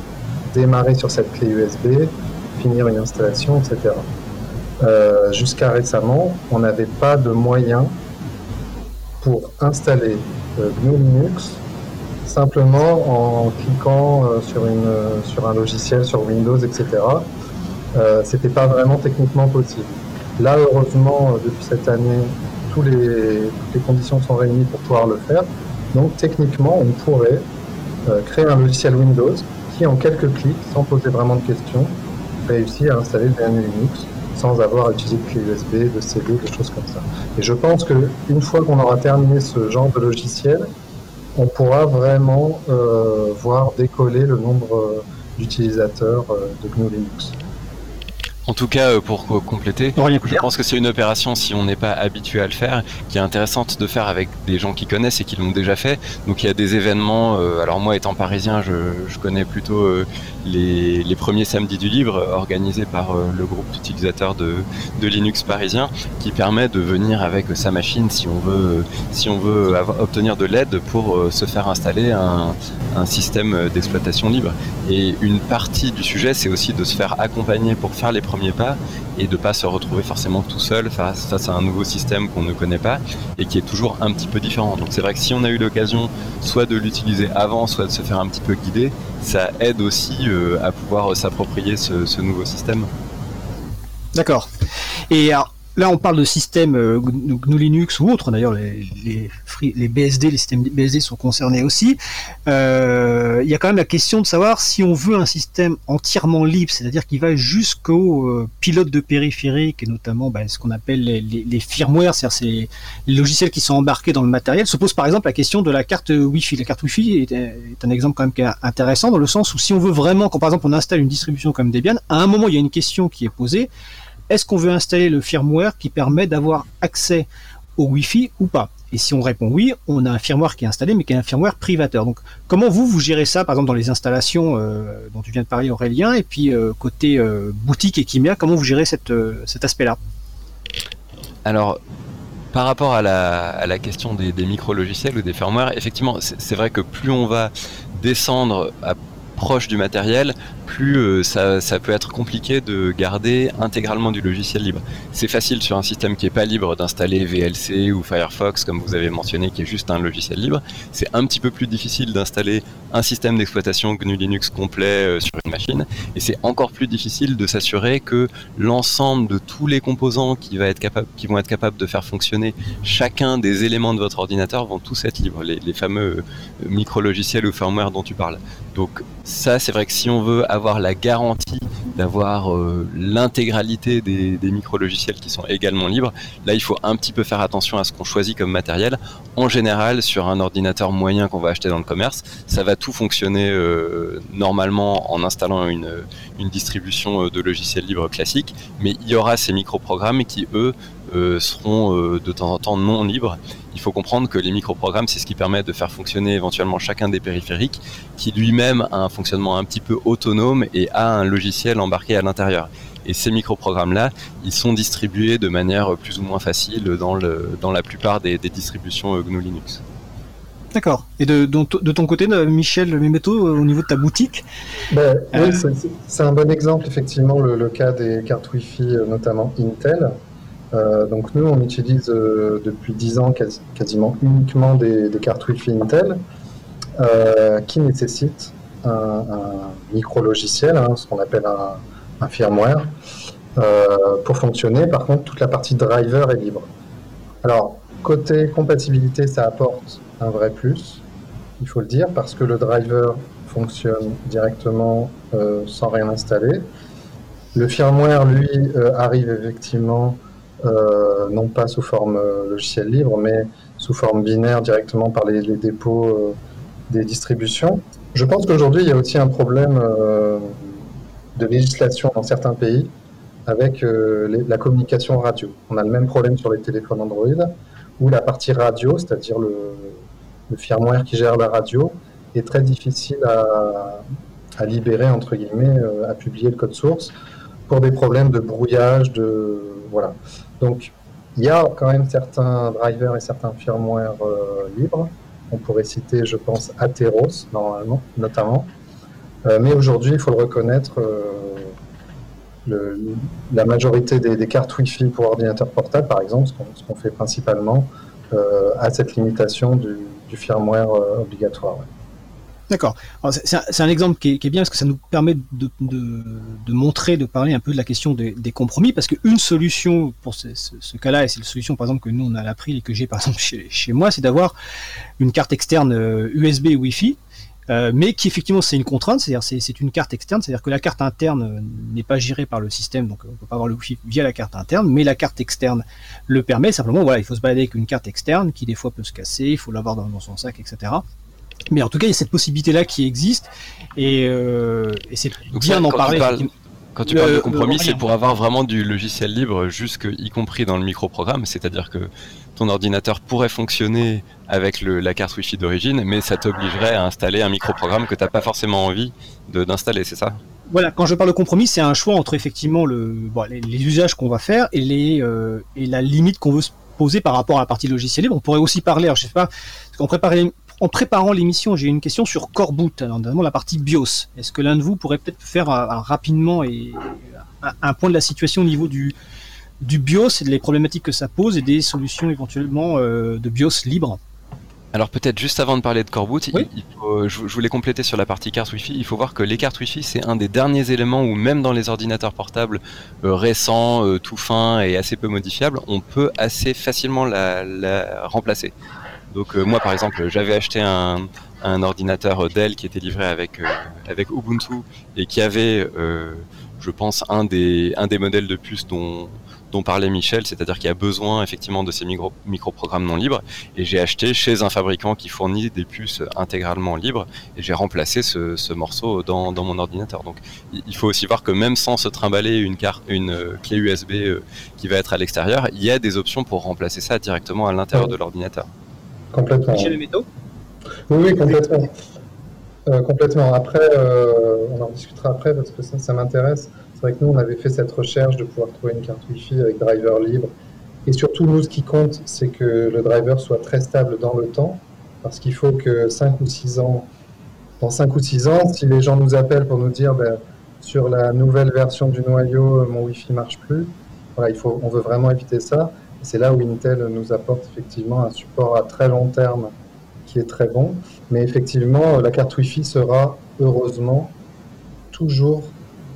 démarrer sur cette clé USB, finir une installation, etc. Euh, jusqu'à récemment, on n'avait pas de moyen pour installer euh, GNU Linux simplement en cliquant euh, sur, une, sur un logiciel, sur Windows, etc. C'était pas vraiment techniquement possible. Là, heureusement, depuis cette année, les, toutes les conditions sont réunies pour pouvoir le faire. Donc techniquement, on pourrait euh, créer un logiciel Windows qui, en quelques clics, sans poser vraiment de questions, réussit à installer le GNU Linux sans avoir à utiliser de clé USB, de CD, des choses comme ça. Et je pense qu'une fois qu'on aura terminé ce genre de logiciel, on pourra vraiment euh, voir décoller le nombre euh, d'utilisateurs de GNU Linux. En tout cas, euh, pour compléter, je pense que c'est une opération, si on n'est pas habitué à le faire, qui est intéressante de faire avec des gens qui connaissent et qui l'ont déjà fait. Donc il y a des événements, euh, alors moi étant parisien, je, connais plutôt euh, les, premiers samedis du livre organisés par le groupe d'utilisateurs de, Linux parisien, qui permet de venir avec sa machine si on veut, si on veut obtenir de l'aide pour se faire installer un, système d'exploitation libre. Et une partie du sujet, c'est aussi de se faire accompagner pour faire les pas et de pas se retrouver forcément tout seul face, à un nouveau système qu'on ne connaît pas et qui est toujours un petit peu différent. Donc c'est vrai que si on a eu l'occasion soit de l'utiliser avant, soit de se faire un petit peu guider, ça aide aussi euh, à pouvoir s'approprier ce, nouveau système. D'accord. Alors, là, on parle de systèmes euh, GNU Linux ou autres. D'ailleurs, les, BSD, les systèmes BSD sont concernés aussi. Euh, il y a quand même la question de savoir si on veut un système entièrement libre, c'est-à-dire qui va jusqu'au euh, pilote de périphérique et notamment bah, ce qu'on appelle les, firmware, c'est-à-dire les logiciels qui sont embarqués dans le matériel. Se pose par exemple la question de la carte Wi-Fi. La carte Wi-Fi est, un exemple quand même intéressant dans le sens où si on veut vraiment, quand par exemple on installe une distribution comme Debian, à un moment il y a une question qui est posée est-ce qu'on veut installer le firmware qui permet d'avoir accès au Wi-Fi ou pas? Et si on répond oui, on a un firmware qui est installé, mais qui est un firmware privateur. Donc, comment vous, vous gérez ça, par exemple, dans les installations euh, dont tu viens de parler, Aurélien, et puis euh, côté euh, boutique et Kimia, comment vous gérez cet aspect-là? Alors, par rapport à la, question des, micro-logiciels ou des firmware, effectivement, c'est vrai que plus on va descendre à proche du matériel, plus euh, ça, peut être compliqué de garder intégralement du logiciel libre. C'est facile sur un système qui est pas libre d'installer VLC ou Firefox, comme vous avez mentionné, qui est juste un logiciel libre. C'est un petit peu plus difficile d'installer un système d'exploitation GNU Linux complet euh, sur une machine, et c'est encore plus difficile de s'assurer que l'ensemble de tous les composants qui, va être qui vont être capables de faire fonctionner chacun des éléments de votre ordinateur vont tous être libres, les, les fameux euh, micro-logiciels ou firmware dont tu parles. Donc ça, c'est vrai que si on veut avoir la garantie d'avoir euh, l'intégralité des, micro-logiciels qui sont également libres, là, il faut un petit peu faire attention à ce qu'on choisit comme matériel. En général, sur un ordinateur moyen qu'on va acheter dans le commerce, ça va tout fonctionner euh, normalement en installant une, une distribution de logiciels libres classique, mais il y aura ces micro-programmes qui, eux, euh, seront euh, de temps en temps non libres. Il faut comprendre que les microprogrammes, c'est ce qui permet de faire fonctionner éventuellement chacun des périphériques, qui lui-même a un fonctionnement un petit peu autonome et a un logiciel embarqué à l'intérieur. Et ces microprogrammes-là, ils sont distribués de manière plus ou moins facile dans, le, dans la plupart des, distributions GNU Linux. D'accord. Et de, de, ton côté, Michel Memeto, au niveau de ta boutique ben, Oui, c'est un bon exemple, effectivement, le, le, cas des cartes Wi-Fi, notamment Intel. Euh, donc nous, on utilise euh, depuis 10 ans quasiment uniquement des, cartes Wi-Fi Intel euh, qui nécessitent un, micro-logiciel, hein, ce qu'on appelle un, firmware, pour fonctionner. Par contre, toute la partie driver est libre. Alors, côté compatibilité, ça apporte un vrai plus, il faut le dire, parce que le driver fonctionne directement sans rien installer. Le firmware, lui, arrive effectivement non pas sous forme euh, logiciel libre, mais sous forme binaire directement par les, dépôts euh, des distributions. Je pense qu'aujourd'hui, il y a aussi un problème de législation dans certains pays avec la communication radio. On a le même problème sur les téléphones Android, où la partie radio, c'est-à-dire le, firmware qui gère la radio, est très difficile à libérer, entre guillemets, à publier le code source, pour des problèmes de brouillage, de... Voilà. Donc, il y a quand même certains drivers et certains firmware euh, libres. On pourrait citer, je pense, Atheros, normalement, notamment. Euh, mais aujourd'hui, il faut le reconnaître, euh, la majorité des, cartes Wi-Fi pour ordinateur portable, par exemple, ce qu'on fait principalement, a cette limitation du, firmware obligatoire. D'accord. C'est un, exemple qui est, bien parce que ça nous permet de, montrer, de parler un peu de la question des, compromis, parce qu'une solution pour ce, cas-là, et c'est la solution par exemple que nous on a appris et que j'ai par exemple chez, moi, c'est d'avoir une carte externe USB euh, Wi-Fi, euh, mais qui effectivement c'est une contrainte, c'est-à-dire c'est une carte externe, c'est-à-dire que la carte interne euh, n'est pas gérée par le système, donc on peut pas avoir le Wi-Fi via la carte interne, mais la carte externe le permet. Simplement, voilà, il faut se balader avec une carte externe qui des fois peut se casser, il faut l'avoir dans son sac, etc. Mais en tout cas, il y a cette possibilité-là qui existe, et, euh, c'est bien d'en parler. quand tu parles de compromis, c'est pour avoir vraiment du logiciel libre, jusque y compris dans le microprogramme, c'est-à-dire que ton ordinateur pourrait fonctionner avec la carte Wi-Fi d'origine, mais ça t'obligerait à installer un microprogramme que tu n'as pas forcément envie d'installer, c'est ça? Voilà, quand je parle de compromis, c'est un choix entre effectivement le, les, usages qu'on va faire et, les, euh, et la limite qu'on veut se poser par rapport à la partie logiciel libre. On pourrait aussi parler, alors je sais pas, qu'on préparait en préparant l'émission, j'ai une question sur Coreboot, notamment la partie BIOS. Est-ce que l'un de vous pourrait peut-être faire rapidement et, un, point de la situation au niveau du, du BIOS et des problématiques que ça pose et des solutions éventuellement euh, de BIOS libre? Alors peut-être juste avant de parler de Coreboot, je, voulais compléter sur la partie carte Wi-Fi. Il faut voir que les cartes Wi-Fi, c'est un des derniers éléments où même dans les ordinateurs portables euh, récents, euh, tout fins et assez peu modifiables, on peut assez facilement la, la remplacer. Donc euh, moi par exemple j'avais acheté un, ordinateur Dell qui était livré avec, euh, avec Ubuntu et qui avait euh, je pense un des, un des modèles de puces dont, dont parlait Michel, c'est-à-dire qu'il y a besoin effectivement de ces micro, microprogrammes non libres. Et j'ai acheté chez un fabricant qui fournit des puces intégralement libres et j'ai remplacé ce, morceau dans, mon ordinateur. Donc il faut aussi voir que même sans se trimballer une, carte, une clé USB qui va être à l'extérieur, il y a des options pour remplacer ça directement à l'intérieur de l'ordinateur. Complètement. Oui, oui, complètement. Euh, complètement. Après, euh, on en discutera après parce que ça, ça m'intéresse. C'est vrai que nous, on avait fait cette recherche de pouvoir trouver une carte Wi-Fi avec driver libre. Et surtout, nous, ce qui compte, c'est que le driver soit très stable dans le temps. Parce qu'il faut que 5 ou 6 ans, dans 5 ou 6 ans, si les gens nous appellent pour nous dire ben, sur la nouvelle version du noyau, mon Wi-Fi marche plus. Voilà, il faut, on veut vraiment éviter ça. C'est là où Intel nous apporte effectivement un support à très long terme qui est très bon. Mais effectivement, la carte Wi-Fi sera heureusement toujours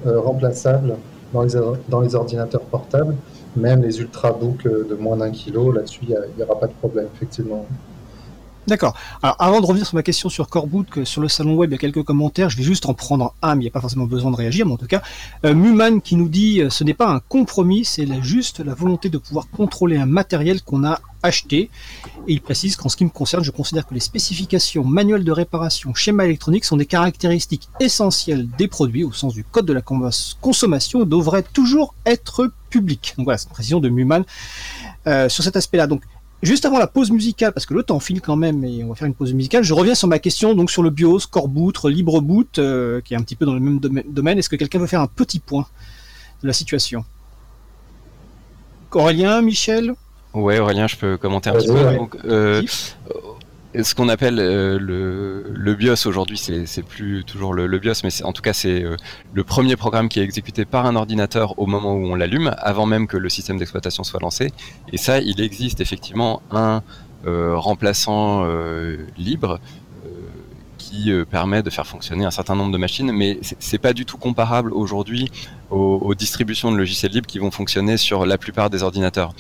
euh, remplaçable dans les, dans les ordinateurs portables, même les ultrabooks de moins d'un kilo, là-dessus, il n'y aura pas de problème, effectivement. D'accord. Alors avant de revenir sur ma question sur Coreboot, sur le salon web il y a quelques commentaires, je vais juste en prendre un, mais il n'y a pas forcément besoin de réagir, mais en tout cas, euh, Muman qui nous dit euh, ce n'est pas un compromis, c'est juste la volonté de pouvoir contrôler un matériel qu'on a acheté. Et il précise qu'en ce qui me concerne, je considère que les spécifications, manuels de réparation, schéma électronique sont des caractéristiques essentielles des produits au sens du code de la consommation devraient toujours être publiques. Donc voilà, c'est une précision de Muman euh, sur cet aspect-là. Donc Juste avant la pause musicale, parce que le temps file quand même et on va faire une pause musicale, je reviens sur ma question donc sur le BIOS, Core Boot, Libre Boot, euh, qui est un petit peu dans le même domaine. Est-ce que quelqu'un veut faire un petit point de la situation? Aurélien, Michel? Ouais, Aurélien, je peux commenter un petit peu. Donc, euh, ce qu'on appelle euh, le, BIOS aujourd'hui, c'est plus toujours le, BIOS, mais en tout cas c'est euh, le premier programme qui est exécuté par un ordinateur au moment où on l'allume, avant même que le système d'exploitation soit lancé. Et ça, il existe effectivement un euh, remplaçant libre qui permet de faire fonctionner un certain nombre de machines, mais c'est pas du tout comparable aujourd'hui aux, aux, distributions de logiciels libres qui vont fonctionner sur la plupart des ordinateurs.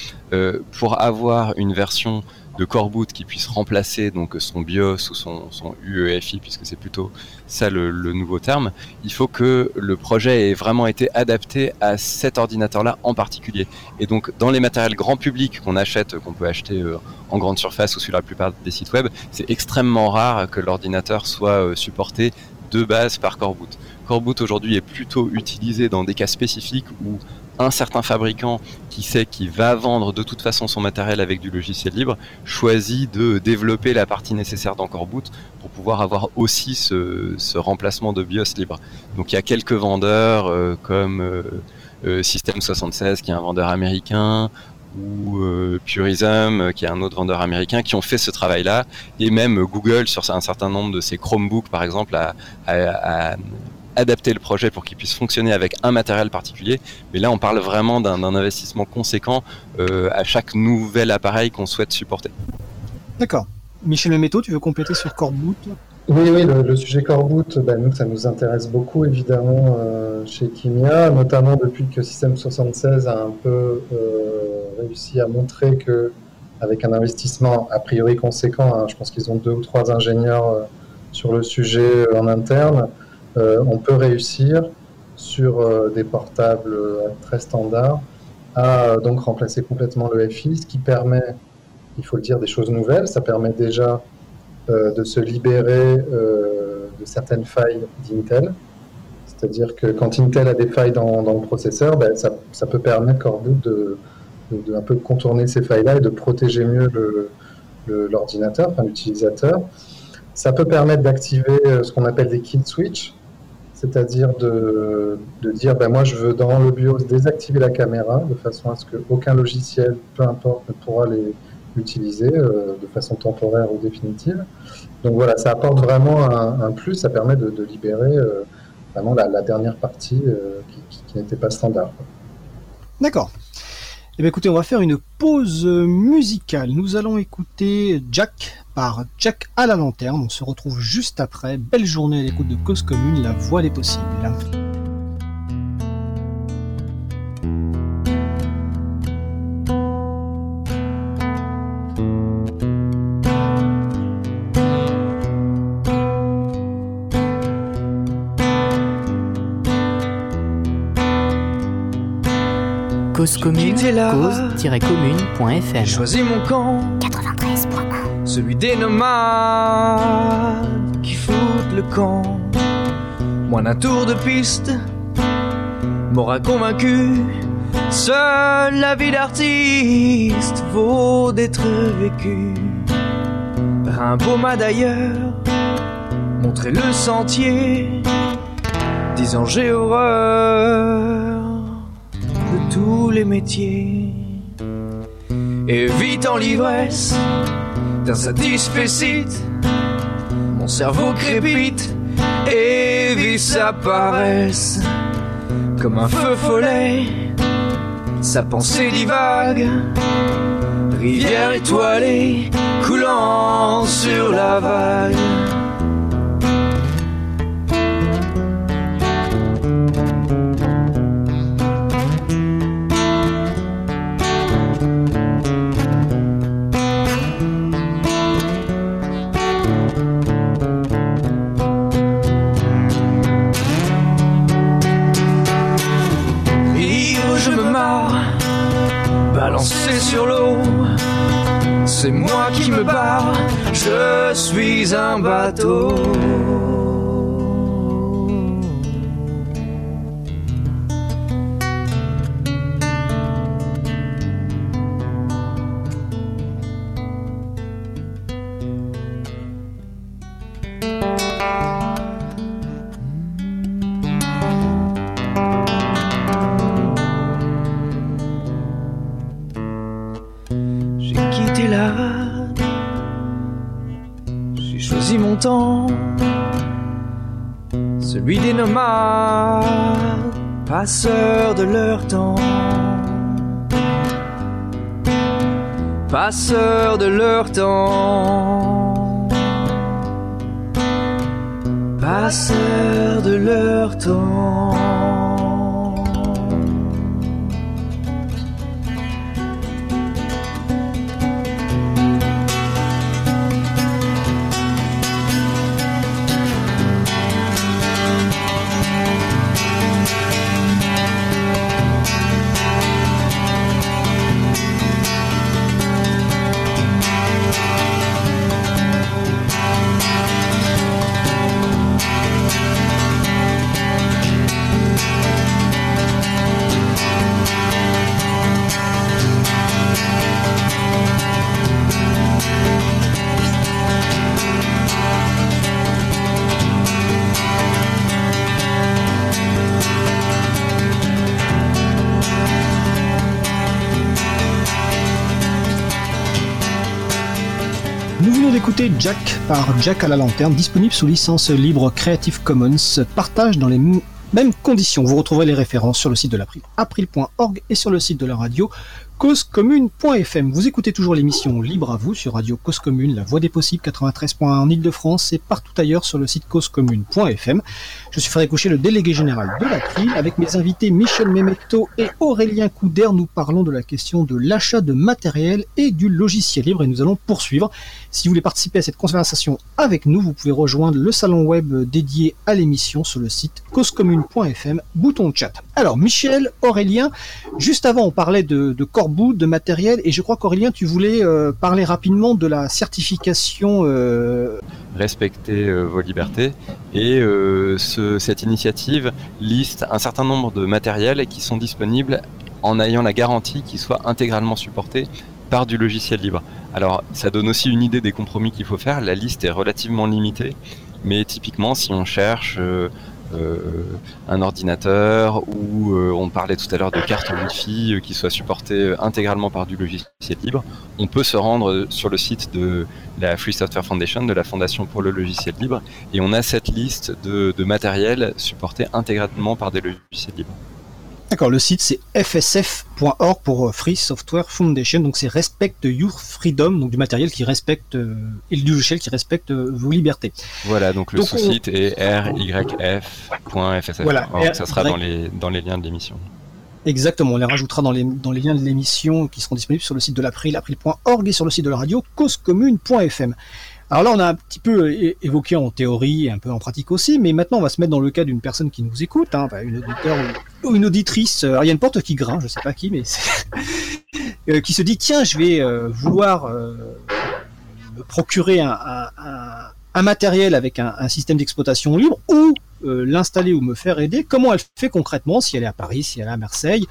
pour avoir une version de core boot qui puisse remplacer donc son BIOS ou son, UEFI, puisque c'est plutôt ça le, nouveau terme, il faut que le projet ait vraiment été adapté à cet ordinateur-là en particulier. Et donc dans les matériels grand public qu'on achète, qu'on peut acheter euh, en grande surface ou sur la plupart des sites web, c'est extrêmement rare que l'ordinateur soit euh, supporté de base par Core Boot. Core Boot aujourd'hui est plutôt utilisé dans des cas spécifiques où un certain fabricant qui sait qu'il va vendre de toute façon son matériel avec du logiciel libre choisit de développer la partie nécessaire d'Encore Boot pour pouvoir avoir aussi ce, remplacement de BIOS libre. Donc il y a quelques vendeurs euh, comme euh, euh, System 76 qui est un vendeur américain ou Purism qui est un autre vendeur américain qui ont fait ce travail-là et même Google sur un certain nombre de ses Chromebooks par exemple a adapter le projet pour qu'il puisse fonctionner avec un matériel particulier. Mais là, on parle vraiment d'un investissement conséquent euh, à chaque nouvel appareil qu'on souhaite supporter. D'accord. Michel Memeto, tu veux compléter sur Coreboot Oui, oui, le, sujet Coreboot, ben, nous, ça nous intéresse beaucoup évidemment euh, chez Kimia, notamment depuis que System 76 a un peu euh, réussi à montrer que avec un investissement a priori conséquent, hein, je pense qu'ils ont deux ou trois ingénieurs sur le sujet en interne, euh, on peut réussir sur euh, des portables euh, très standards à donc remplacer complètement le FI, ce qui permet, il faut le dire, des choses nouvelles. Ça permet déjà de se libérer de certaines failles d'Intel. C'est-à-dire que quand Intel a des failles dans, le processeur, ben, ça, peut permettre Coreboot de, de, un peu contourner ces failles-là et de protéger mieux l'ordinateur, enfin l'utilisateur. Ça peut permettre d'activer ce qu'on appelle des kill switch, c'est-à-dire de, dire ben moi je veux dans le BIOS désactiver la caméra de façon à ce qu'aucun logiciel, peu importe, ne pourra l'utiliser euh, de façon temporaire ou définitive. Donc voilà, ça apporte vraiment un, plus, ça permet de, libérer euh, vraiment la, dernière partie euh, qui, n'était pas standard. D'accord. Eh bien, écoutez, on va faire une pause musicale. Nous allons écouter Jack par Jack à la lanterne. On se retrouve juste après. Belle journée à l'écoute de Cause Commune, la voix des possibles. Cause commune, cause-commune.fm. Choisis mon camp 93.1 Celui des nomades qui foutent le camp. Moins d'un tour de piste m'aura convaincu. Seule la vie d'artiste vaut d'être vécue un beau d'ailleurs. Montrer le sentier, disant j'ai horreur tous les métiers. Et vite en l'ivresse satisfecit, mon cerveau crépite et vit sa comme un feu follet, sa pensée divague, rivière étoilée coulant sur la vague. so par Jack à la lanterne, disponible sous licence libre Creative Commons, partage dans les mêmes conditions. Vous retrouverez les références sur le site de l'April, april.org et sur le site de la radio causecommune.fm. Vous écoutez toujours l'émission Libre à vous sur Radio Cause Commune, la voix des possibles 93.1 en Ile-de-France et partout ailleurs sur le site causecommune.fm. Je suis Frédéric Couchet, le délégué général de l'April. Avec mes invités Michel Memetto et Aurélien Couder, nous parlons de la question de l'achat de matériel et du logiciel libre et nous allons poursuivre. Si vous voulez participer à cette conversation avec nous, vous pouvez rejoindre le salon web dédié à l'émission sur le site causecommune.fm, bouton chat. Alors, Michel, Aurélien, juste avant, on parlait de, de corbeau, de matériel, et je crois qu'Aurélien, tu voulais euh, parler rapidement de la certification. euh, respectez euh, vos libertés. Et euh, ce- cette initiative liste un certain nombre de matériels qui sont disponibles en ayant la garantie qu'ils soient intégralement supportés par du logiciel libre. Alors, ça donne aussi une idée des compromis qu'il faut faire. La liste est relativement limitée, mais typiquement, si on cherche un ordinateur ou euh, on parlait tout à l'heure de cartes Wi-Fi euh, qui soient supportées euh, intégralement par du logiciel libre, on peut se rendre euh, sur le site de la Free Software Foundation, de la Fondation pour le logiciel libre, et on a cette liste de, de matériel supporté intégralement par des logiciels libres. D'accord, le site c'est fsf.org pour euh, Free Software Foundation, donc c'est Respect Your Freedom, donc du matériel qui respecte euh, et du logiciel qui respecte euh, vos libertés. Voilà, donc le on- sous-site est ryf.fsf. Voilà, Alors, ça sera dans les, dans les liens de l'émission. Exactement, on les rajoutera dans les, dans les liens de l'émission qui seront disponibles sur le site de l'April, april.org et sur le site de la radio causecommune.fm. Alors là, on a un petit peu évoqué en théorie et un peu en pratique aussi, mais maintenant on va se mettre dans le cas d'une personne qui nous écoute, hein, une auditeur ou, une auditrice. Alors il y a une porte qui grince, je sais pas qui, mais euh, qui se dit tiens, je vais euh, vouloir euh, me procurer un, matériel avec un système d'exploitation libre ou euh, l'installer ou me faire aider. Comment elle fait concrètement si elle est à Paris, si elle est à Marseille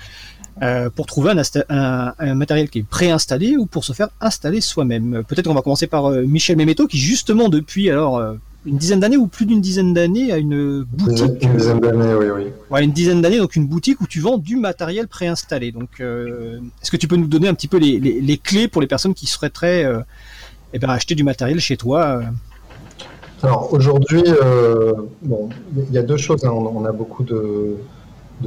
euh, pour trouver un, insta- un- un matériel qui est préinstallé ou pour se faire installer soi-même. Peut-être qu'on va commencer par euh, Michel Memetto qui justement depuis alors une dizaine d'années ou plus d'une dizaine d'années a une boutique, Une dizaine d'années, oui, oui. ouais, une dizaine d'années donc une boutique où tu vends du matériel préinstallé. Donc est-ce que tu peux nous donner un petit peu les, les- les clés pour les personnes qui souhaiteraient eh ben, acheter du matériel chez toi Alors aujourd'hui, euh, bon, il y a deux choses. hein. On, a beaucoup de,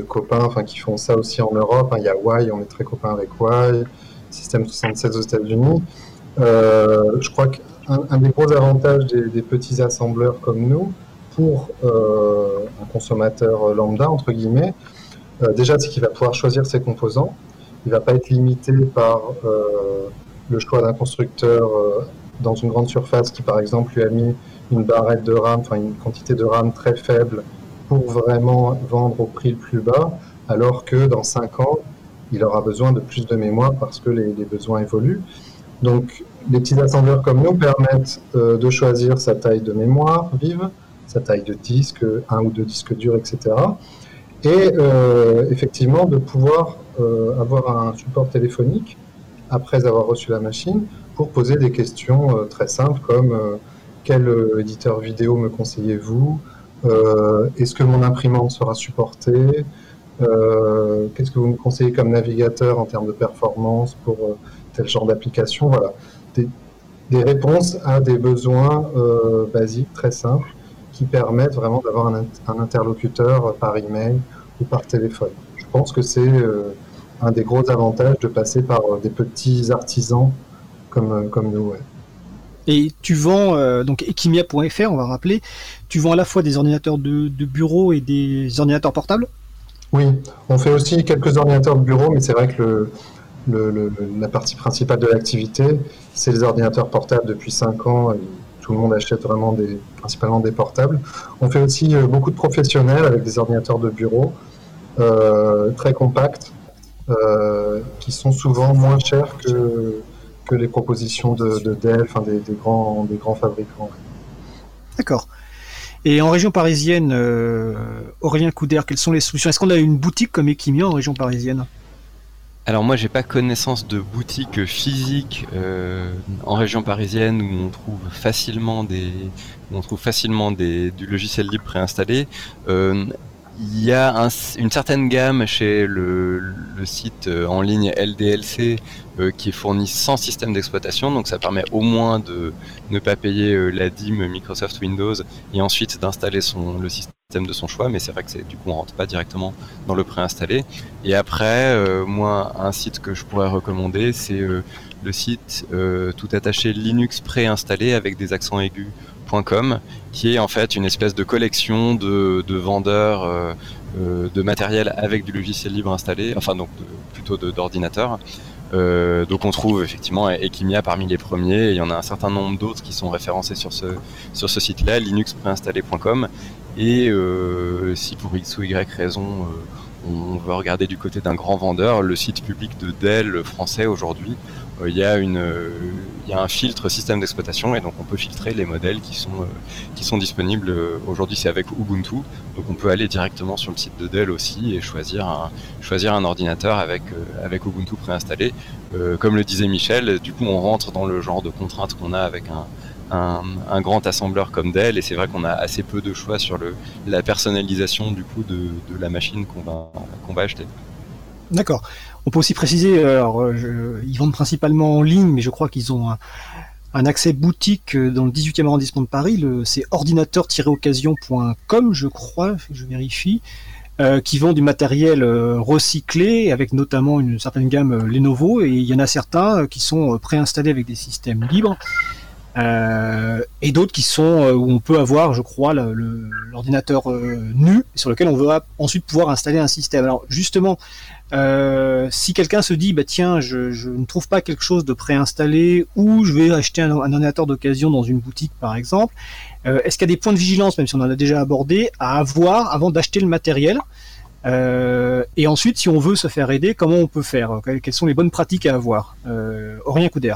copains enfin, qui font ça aussi en Europe. Il y a Y, on est très copains avec Y, Système 76 aux États-Unis. je crois qu'un des gros avantages des, petits assembleurs comme nous, pour un consommateur lambda, entre guillemets, déjà, c'est qu'il va pouvoir choisir ses composants. Il ne va pas être limité par le choix d'un constructeur dans une grande surface qui, par exemple, lui a mis une barrette de RAM, enfin une quantité de RAM très faible pour vraiment vendre au prix le plus bas, alors que dans 5 ans, il aura besoin de plus de mémoire parce que les, besoins évoluent. Donc, les petits assembleurs comme nous permettent euh, de choisir sa taille de mémoire vive, sa taille de disque, un ou deux disques durs, etc. Et euh, effectivement, de pouvoir euh, avoir un support téléphonique après avoir reçu la machine pour poser des questions très simples comme quel euh, éditeur vidéo me conseillez-vous? Est-ce que mon imprimante sera supportée? Qu'est-ce que vous me conseillez comme navigateur en termes de performance pour tel genre d'application? Voilà, des, réponses à des besoins basiques, très simples, qui permettent vraiment d'avoir un, interlocuteur par email ou par téléphone. Je pense que c'est un des gros avantages de passer par des petits artisans euh, comme nous. Et tu vends, euh, donc Ekimia.fr, on va rappeler, tu vends à la fois des ordinateurs de, bureau et des ordinateurs portables? Oui, on fait aussi quelques ordinateurs de bureau, mais c'est vrai que la partie principale de l'activité, c'est les ordinateurs portables depuis 5 ans. tout le monde achète vraiment principalement des portables. On fait aussi euh, beaucoup de professionnels avec des ordinateurs de bureau très compacts, qui sont souvent moins chers que, les propositions de, Dell, enfin des, grands, des grands fabricants. D'accord. Et en région parisienne, euh, Aurélien Couder, quelles sont les solutions? Est-ce qu'on a une boutique comme Equimia en région parisienne? Alors moi j'ai pas connaissance de boutique physique euh, en région parisienne où on trouve facilement des on trouve facilement des, du logiciel libre préinstallé. Euh, il y a une certaine gamme chez le, site euh, en ligne LDLC euh, qui est fourni sans système d'exploitation, donc ça permet au moins de ne pas payer euh, la DIM Microsoft Windows et ensuite d'installer le système de son choix, mais c'est vrai que du coup on rentre pas directement dans le préinstallé. Et après, moi, un site que je pourrais recommander, c'est le site tout attaché Linux préinstallé avec des accents aigus qui est en fait une espèce de collection de, vendeurs euh, euh, de matériel avec du logiciel libre installé, enfin donc plutôt d'ordinateurs. Euh, donc on trouve effectivement Equimia parmi les premiers. il y en a un certain nombre d'autres qui sont référencés sur ce site-là, linuxpréinstallé.com. Et si pour x ou y raison on veut regarder du côté d'un grand vendeur, le site public de Dell français aujourd'hui il y, a une, euh, il y a un filtre système d'exploitation et donc on peut filtrer les modèles qui sont, euh, qui sont disponibles. Aujourd'hui, c'est avec Ubuntu, donc on peut aller directement sur le site de Dell aussi et choisir un, choisir un ordinateur avec, avec Ubuntu préinstallé. comme le disait Michel, du coup, on rentre dans le genre de contraintes qu'on a avec un, un, grand assembleur comme Dell et c'est vrai qu'on a assez peu de choix sur le, la personnalisation du coup de, de la machine qu'on va, qu'on va acheter. D'accord. On peut aussi préciser, alors, euh, ils vendent principalement en ligne, mais je crois qu'ils ont un, accès boutique euh, dans le 18e arrondissement de Paris. C'est ordinateur-occasion.com, je crois, je vérifie, euh, qui vend du matériel recyclé, avec notamment une certaine gamme Lenovo, et il y en a certains qui sont préinstallés avec des systèmes libres. et d'autres qui sont où on peut avoir, je crois, l'ordinateur nu sur lequel on veut ensuite pouvoir installer un système. Alors justement, euh, si quelqu'un se dit, bah tiens, je, ne trouve pas quelque chose de préinstallé ou je vais acheter un, ordinateur d'occasion dans une boutique par exemple, euh, est-ce qu'il y a des points de vigilance, même si on en a déjà abordé, à avoir avant d'acheter le matériel? Euh, Et ensuite, si on veut se faire aider, comment on peut faire? Quelles sont les bonnes pratiques à avoir? Aurélien Couder.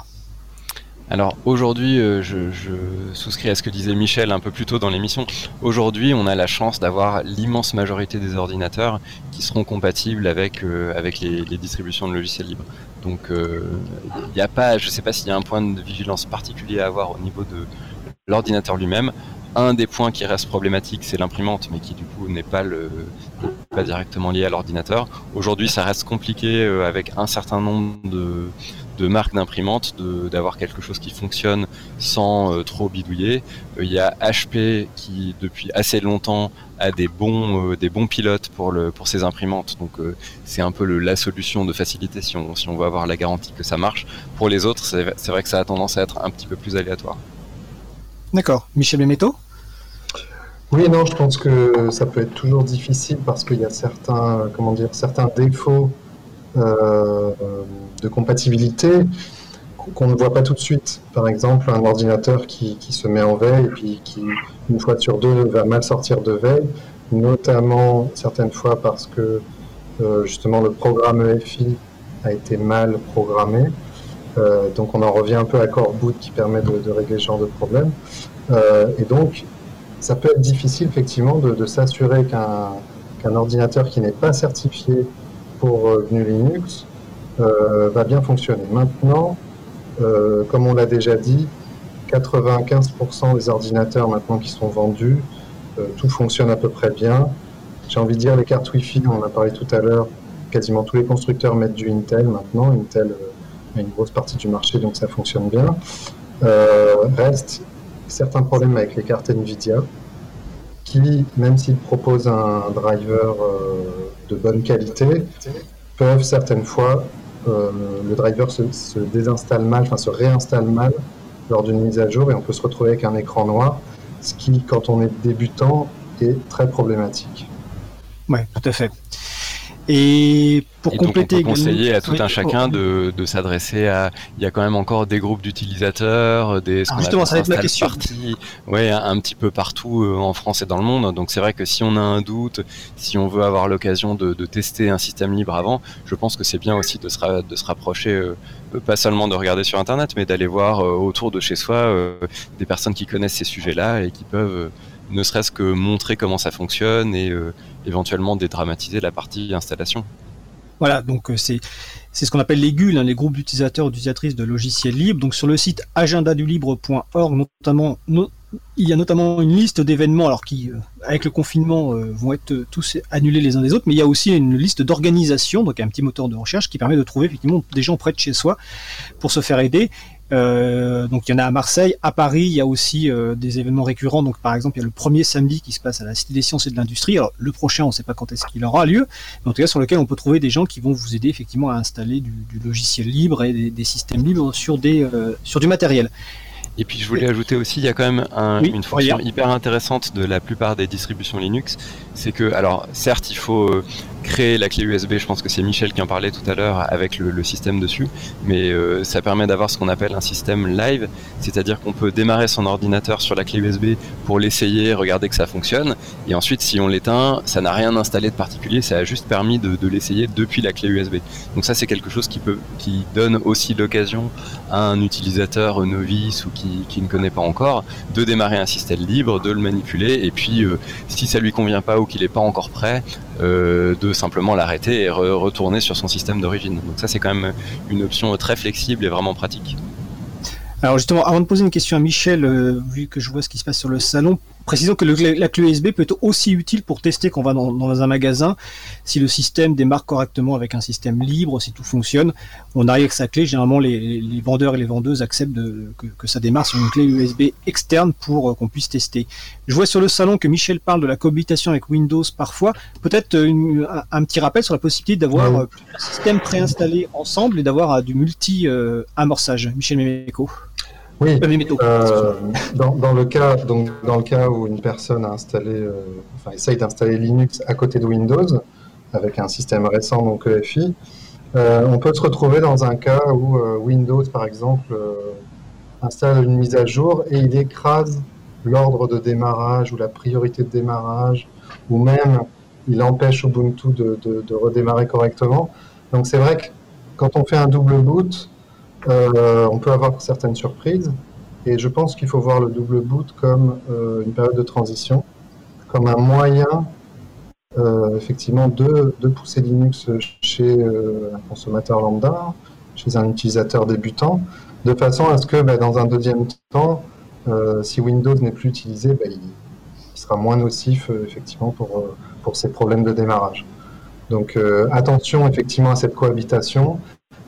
Alors aujourd'hui, euh, je, souscris à ce que disait Michel un peu plus tôt dans l'émission. Aujourd'hui, on a la chance d'avoir l'immense majorité des ordinateurs qui seront compatibles avec, euh, avec les, distributions de logiciels libres. Donc il euh, n'y a pas, je ne sais pas s'il y a un point de vigilance particulier à avoir au niveau de l'ordinateur lui-même. un des points qui reste problématique, c'est l'imprimante, mais qui du coup n'est pas le pas directement lié à l'ordinateur. Aujourd'hui, ça reste compliqué euh, avec un certain nombre de, de marques d'imprimantes d'avoir quelque chose qui fonctionne sans euh, trop bidouiller. Euh, il y a HP qui depuis assez longtemps a des bons des bons pilotes pour le pour ses imprimantes. Donc c'est un peu le, la solution de facilité si on si on veut avoir la garantie que ça marche. Pour les autres, c'est vrai que ça a tendance à être un petit peu plus aléatoire. D'accord. Michel Bemeto oui, non, je pense que ça peut être toujours difficile parce qu'il y a certains, comment dire, certains défauts euh, de compatibilité qu'on ne voit pas tout de suite. Par exemple, un ordinateur qui, se met en veille et puis qui, une fois sur deux, va mal sortir de veille, notamment certaines fois parce que euh, justement le programme EFI a été mal programmé. Euh, donc on en revient un peu à Core Boot qui permet de, de régler ce genre de problème. et donc ça peut être difficile effectivement de, s'assurer qu'un ordinateur qui n'est pas certifié pour euh, GNU Linux euh, va bien fonctionner. Maintenant, euh, comme on l'a déjà dit, 95% des ordinateurs maintenant qui sont vendus, tout fonctionne à peu près bien. J'ai envie de dire les cartes Wi-Fi, on en a parlé tout à l'heure, quasiment tous les constructeurs mettent du Intel maintenant. Intel a une grosse partie du marché, donc ça fonctionne bien. reste certains problèmes avec les cartes NVIDIA, qui, même s'ils proposent un driver euh, de bonne qualité, peuvent certaines fois, euh, le driver se, désinstalle mal, enfin se réinstalle mal lors d'une mise à jour et on peut se retrouver avec un écran noir, ce qui, quand on est débutant, est très problématique. Oui, tout à fait. Et pour compléter, donc on peut conseiller à tout un chacun de, de s'adresser à. Il y a quand même encore des groupes d'utilisateurs, des. Ah, justement, ça va être ma question. ouais, un, petit peu partout euh, en France et dans le monde. Donc c'est vrai que si on a un doute, si on veut avoir l'occasion de, de, tester un système libre avant, je pense que c'est bien aussi de se, de se rapprocher, euh, pas seulement de regarder sur Internet, mais d'aller voir euh, autour de chez soi des personnes qui connaissent ces sujets-là et qui peuvent ne serait-ce que montrer comment ça fonctionne et euh, éventuellement dédramatiser la partie installation. Voilà, donc euh, c'est c'est ce qu'on appelle les GUL, hein, les groupes d'utilisateurs ou d'utilisatrices de logiciels libres. Donc sur le site agendadulibre.org, notamment, il y a notamment une liste d'événements, alors qui, euh, avec le confinement, vont être tous annulés les uns des autres, mais il y a aussi une liste d'organisation, donc un petit moteur de recherche qui permet de trouver effectivement des gens près de chez soi pour se faire aider. Euh, donc il y en a à Marseille, à Paris, il y a aussi euh, des événements récurrents. Donc par exemple, il y a le premier samedi qui se passe à la Cité des Sciences et de l'Industrie. Alors le prochain, on ne sait pas quand est-ce qu'il aura lieu, mais en tout cas sur lequel on peut trouver des gens qui vont vous aider effectivement à installer du, logiciel libre et des, systèmes libres sur des euh, sur du matériel. Et puis je voulais ajouter aussi, il y a quand même une fonction hyper intéressante de la plupart des distributions Linux, c'est que, alors certes, il faut euh, créer la clé USB, je pense que c'est Michel qui en parlait tout à l'heure avec le, système dessus, mais euh, ça permet d'avoir ce qu'on appelle un système live, c'est-à-dire qu'on peut démarrer son ordinateur sur la clé USB pour l'essayer, regarder que ça fonctionne, et ensuite si on l'éteint, ça n'a rien installé de particulier, ça a juste permis de, l'essayer depuis la clé USB. Donc ça c'est quelque chose qui peut, qui donne aussi l'occasion à un utilisateur novice ou qui, qui, ne connaît pas encore de démarrer un système libre, de le manipuler, et puis euh, si ça lui convient pas qu'il n'est pas encore prêt, euh, de simplement l'arrêter et retourner sur son système d'origine. Donc ça c'est quand même une option très flexible et vraiment pratique. Alors justement, avant de poser une question à Michel, euh, vu que je vois ce qui se passe sur le salon, Précisons que la clé USB peut être aussi utile pour tester qu'on va dans, un magasin. Si le système démarre correctement avec un système libre, si tout fonctionne, on arrive avec sa clé. Généralement, les, vendeurs et les vendeuses acceptent que, ça démarre sur une clé USB externe pour euh, qu'on puisse tester. Je vois sur le salon que Michel parle de la cohabitation avec Windows parfois. Peut-être un, petit rappel sur la possibilité d'avoir un euh, système préinstallé ensemble et d'avoir euh, du multi-amorçage. Michel Memeco. Oui, euh, dans, le cas, donc, dans le cas où une personne a installé, euh, enfin, essaye d'installer Linux à côté de Windows, avec un système récent, donc EFI, euh, on peut se retrouver dans un cas où Windows, par exemple, installe une mise à jour et il écrase l'ordre de démarrage ou la priorité de démarrage, ou même il empêche Ubuntu de, de redémarrer correctement. Donc c'est vrai que quand on fait un double boot, euh, on peut avoir certaines surprises. Et je pense qu'il faut voir le double boot comme euh, une période de transition, comme un moyen euh, effectivement de, pousser Linux chez un consommateur lambda, chez un utilisateur débutant, de façon à ce que bah, dans un deuxième temps, si Windows n'est plus utilisé, ben, il, sera moins nocif effectivement pour, pour ces problèmes de démarrage. Donc attention effectivement à cette cohabitation.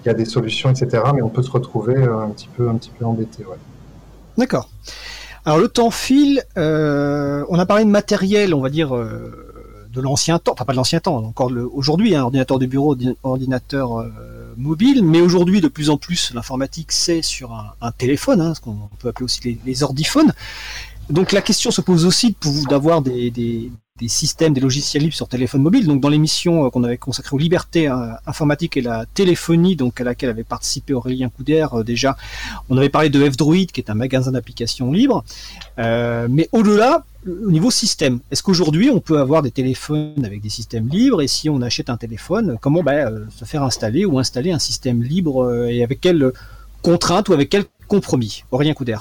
Y a des solutions, etc. Mais on peut se retrouver un petit peu, un petit peu embêté. Ouais. D'accord. Alors le temps file. on a parlé de matériel, on va dire de l'ancien temps, enfin pas de l'ancien temps, encore aujourd'hui, un ordinateur de bureau, ordinateur euh, mobile, mais aujourd'hui de plus en plus l'informatique c'est sur un, téléphone, hein, ce qu'on peut appeler aussi les, les, ordiphones. Donc la question se pose aussi d'avoir des systèmes, des logiciels libres sur téléphone mobile. Donc dans l'émission euh, qu'on avait consacrée aux libertés euh, informatiques et la téléphonie, donc à laquelle avait participé Aurélien Couder, euh, déjà, on avait parlé de F-Droid, qui est un magasin d'applications libres. mais au-delà, au niveau système, est-ce qu'aujourd'hui on peut avoir des téléphones avec des systèmes libres? Et si on achète un téléphone, comment ben, se faire installer ou installer un système libre et avec quelle contrainte ou avec quel compromis? Aurélien Couder.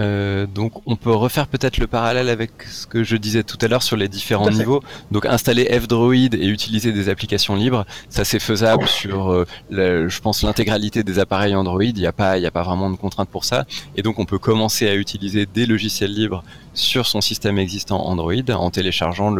Euh, donc on peut refaire peut-être le parallèle avec ce que je disais tout à l'heure sur les différents niveaux. Donc installer F-Droid et utiliser des applications libres, ça c'est faisable sur, euh, je pense, l'intégralité des appareils Android. Il n'y a pas, il a pas vraiment de contraintes pour ça. Et donc on peut commencer à utiliser des logiciels libres sur son système existant Android en téléchargeant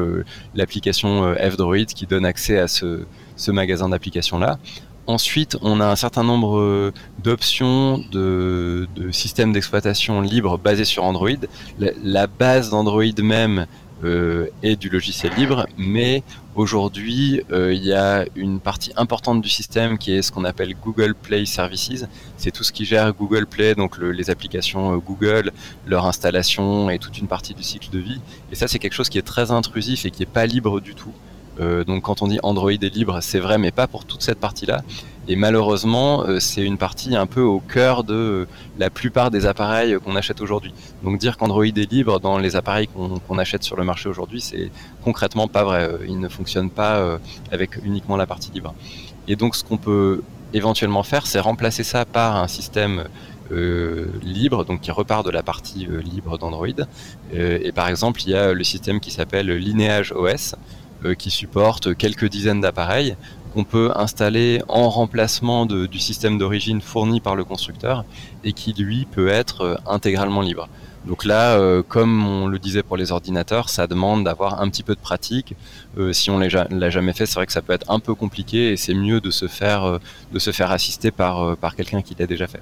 l'application euh, F-Droid qui donne accès à ce, ce magasin d'applications là. Ensuite, on a un certain nombre euh, d'options de, systèmes d'exploitation libres basés sur Android. La, base d'Android même euh, est du logiciel libre, mais aujourd'hui, euh, il y a une partie importante du système qui est ce qu'on appelle Google Play Services. C'est tout ce qui gère Google Play, donc les applications Google, leur installation et toute une partie du cycle de vie. Et ça, c'est quelque chose qui est très intrusif et qui n'est pas libre du tout. Euh, donc quand on dit Android est libre, c'est vrai, mais pas pour toute cette partie-là. Et malheureusement, euh, c'est une partie un peu au cœur de la plupart des appareils qu'on achète aujourd'hui. Donc dire qu'Android est libre dans les appareils qu'on achète sur le marché aujourd'hui, c'est concrètement pas vrai. Euh, il ne fonctionne pas avec uniquement la partie libre. Et donc ce qu'on peut éventuellement faire, c'est remplacer ça par un système libre, donc qui repart de la partie libre d'Android. et par exemple, il y a le système qui s'appelle Lineage OS, euh, qui supporte quelques dizaines d'appareils qu'on peut installer en remplacement du système d'origine fourni par le constructeur et qui lui peut être euh, intégralement libre. Donc là, euh, comme on le disait pour les ordinateurs, ça demande d'avoir un petit peu de pratique. si on l'a jamais fait, c'est vrai que ça peut être un peu compliqué et c'est mieux de se faire de se faire assister par par quelqu'un qui l'a déjà fait.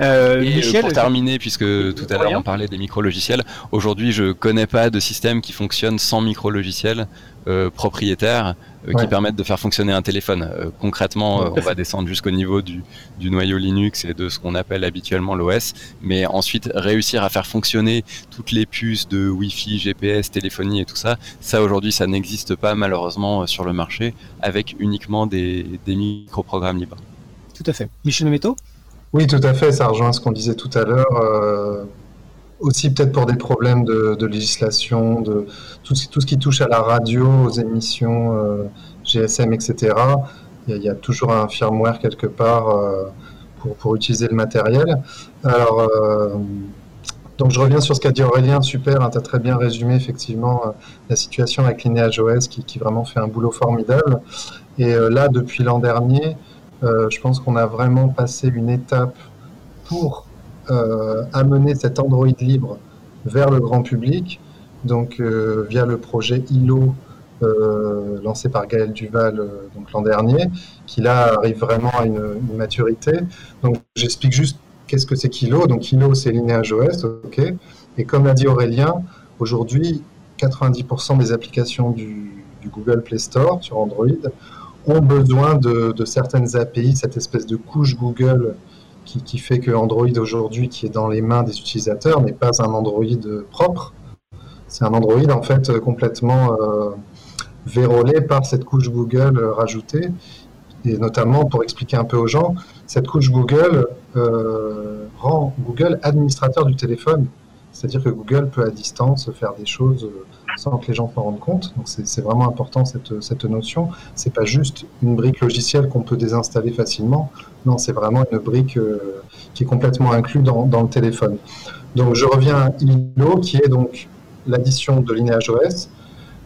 Euh, Michel, pour terminer, puisque tout à l'heure on parlait des micro-logiciels, aujourd'hui je connais pas de système qui fonctionne sans micro-logiciels euh, propriétaires euh, qui permettent de faire fonctionner un téléphone. concrètement, on va descendre jusqu'au niveau du, du, noyau Linux et de ce qu'on appelle habituellement l'OS, mais ensuite réussir à faire fonctionner toutes les puces de Wi-Fi, GPS, téléphonie et tout ça, ça aujourd'hui ça n'existe pas malheureusement sur le marché avec uniquement des, des micro-programmes libres. Tout à fait. Michel Métaux oui, tout à fait, ça rejoint ce qu'on disait tout à l'heure. Euh, aussi peut-être pour des problèmes de, législation, de tout, ce qui touche à la radio, aux émissions euh, GSM, etc. Il y, a, toujours un firmware quelque part euh, pour, utiliser le matériel. Alors, donc je reviens sur ce qu'a dit Aurélien, super, hein, tu as très bien résumé effectivement la situation avec Lineage OS qui, vraiment fait un boulot formidable. Et là, depuis l'an dernier, euh, je pense qu'on a vraiment passé une étape pour euh, amener cet Android libre vers le grand public, donc euh, via le projet ILO lancé par Gaël Duval donc l'an dernier, qui là arrive vraiment à une, maturité. Donc j'explique juste qu'est-ce que c'est qu'ILO. Donc ILO c'est Lineage OS, ok. Et comme l'a dit Aurélien, aujourd'hui 90% des applications du, du Google Play Store sur Android ont besoin de, certaines API, cette espèce de couche Google qui, fait que Android aujourd'hui, qui est dans les mains des utilisateurs, n'est pas un Android propre. C'est un Android en fait complètement euh, vérolé par cette couche Google rajoutée. Et notamment, pour expliquer un peu aux gens, cette couche Google euh, rend Google administrateur du téléphone. C'est-à-dire que Google peut à distance faire des choses sans que les gens s'en rendent compte. Donc c'est vraiment important cette, cette notion. C'est pas juste une brique logicielle qu'on peut désinstaller facilement. Non, c'est vraiment une brique euh, qui est complètement inclue dans, dans, le téléphone. Donc je reviens à ILO, qui est donc l'addition de Lineage OS,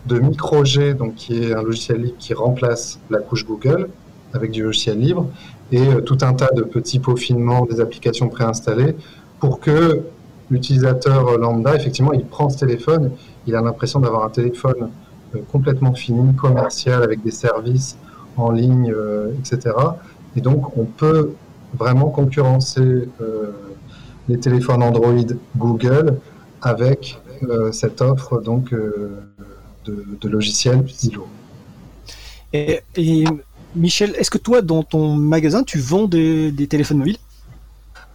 de MicroG, donc qui est un logiciel libre qui remplace la couche Google avec du logiciel libre, et euh, tout un tas de petits peaufinements des applications préinstallées pour que l'utilisateur lambda, effectivement, il prend ce téléphone, il a l'impression d'avoir un téléphone euh, complètement fini, commercial, avec des services en ligne, euh, etc. Et donc, on peut vraiment concurrencer euh, les téléphones Android Google avec cette offre donc de, logiciels ILO. Et, Michel, est-ce que toi, dans ton magasin, tu vends des, téléphones mobiles?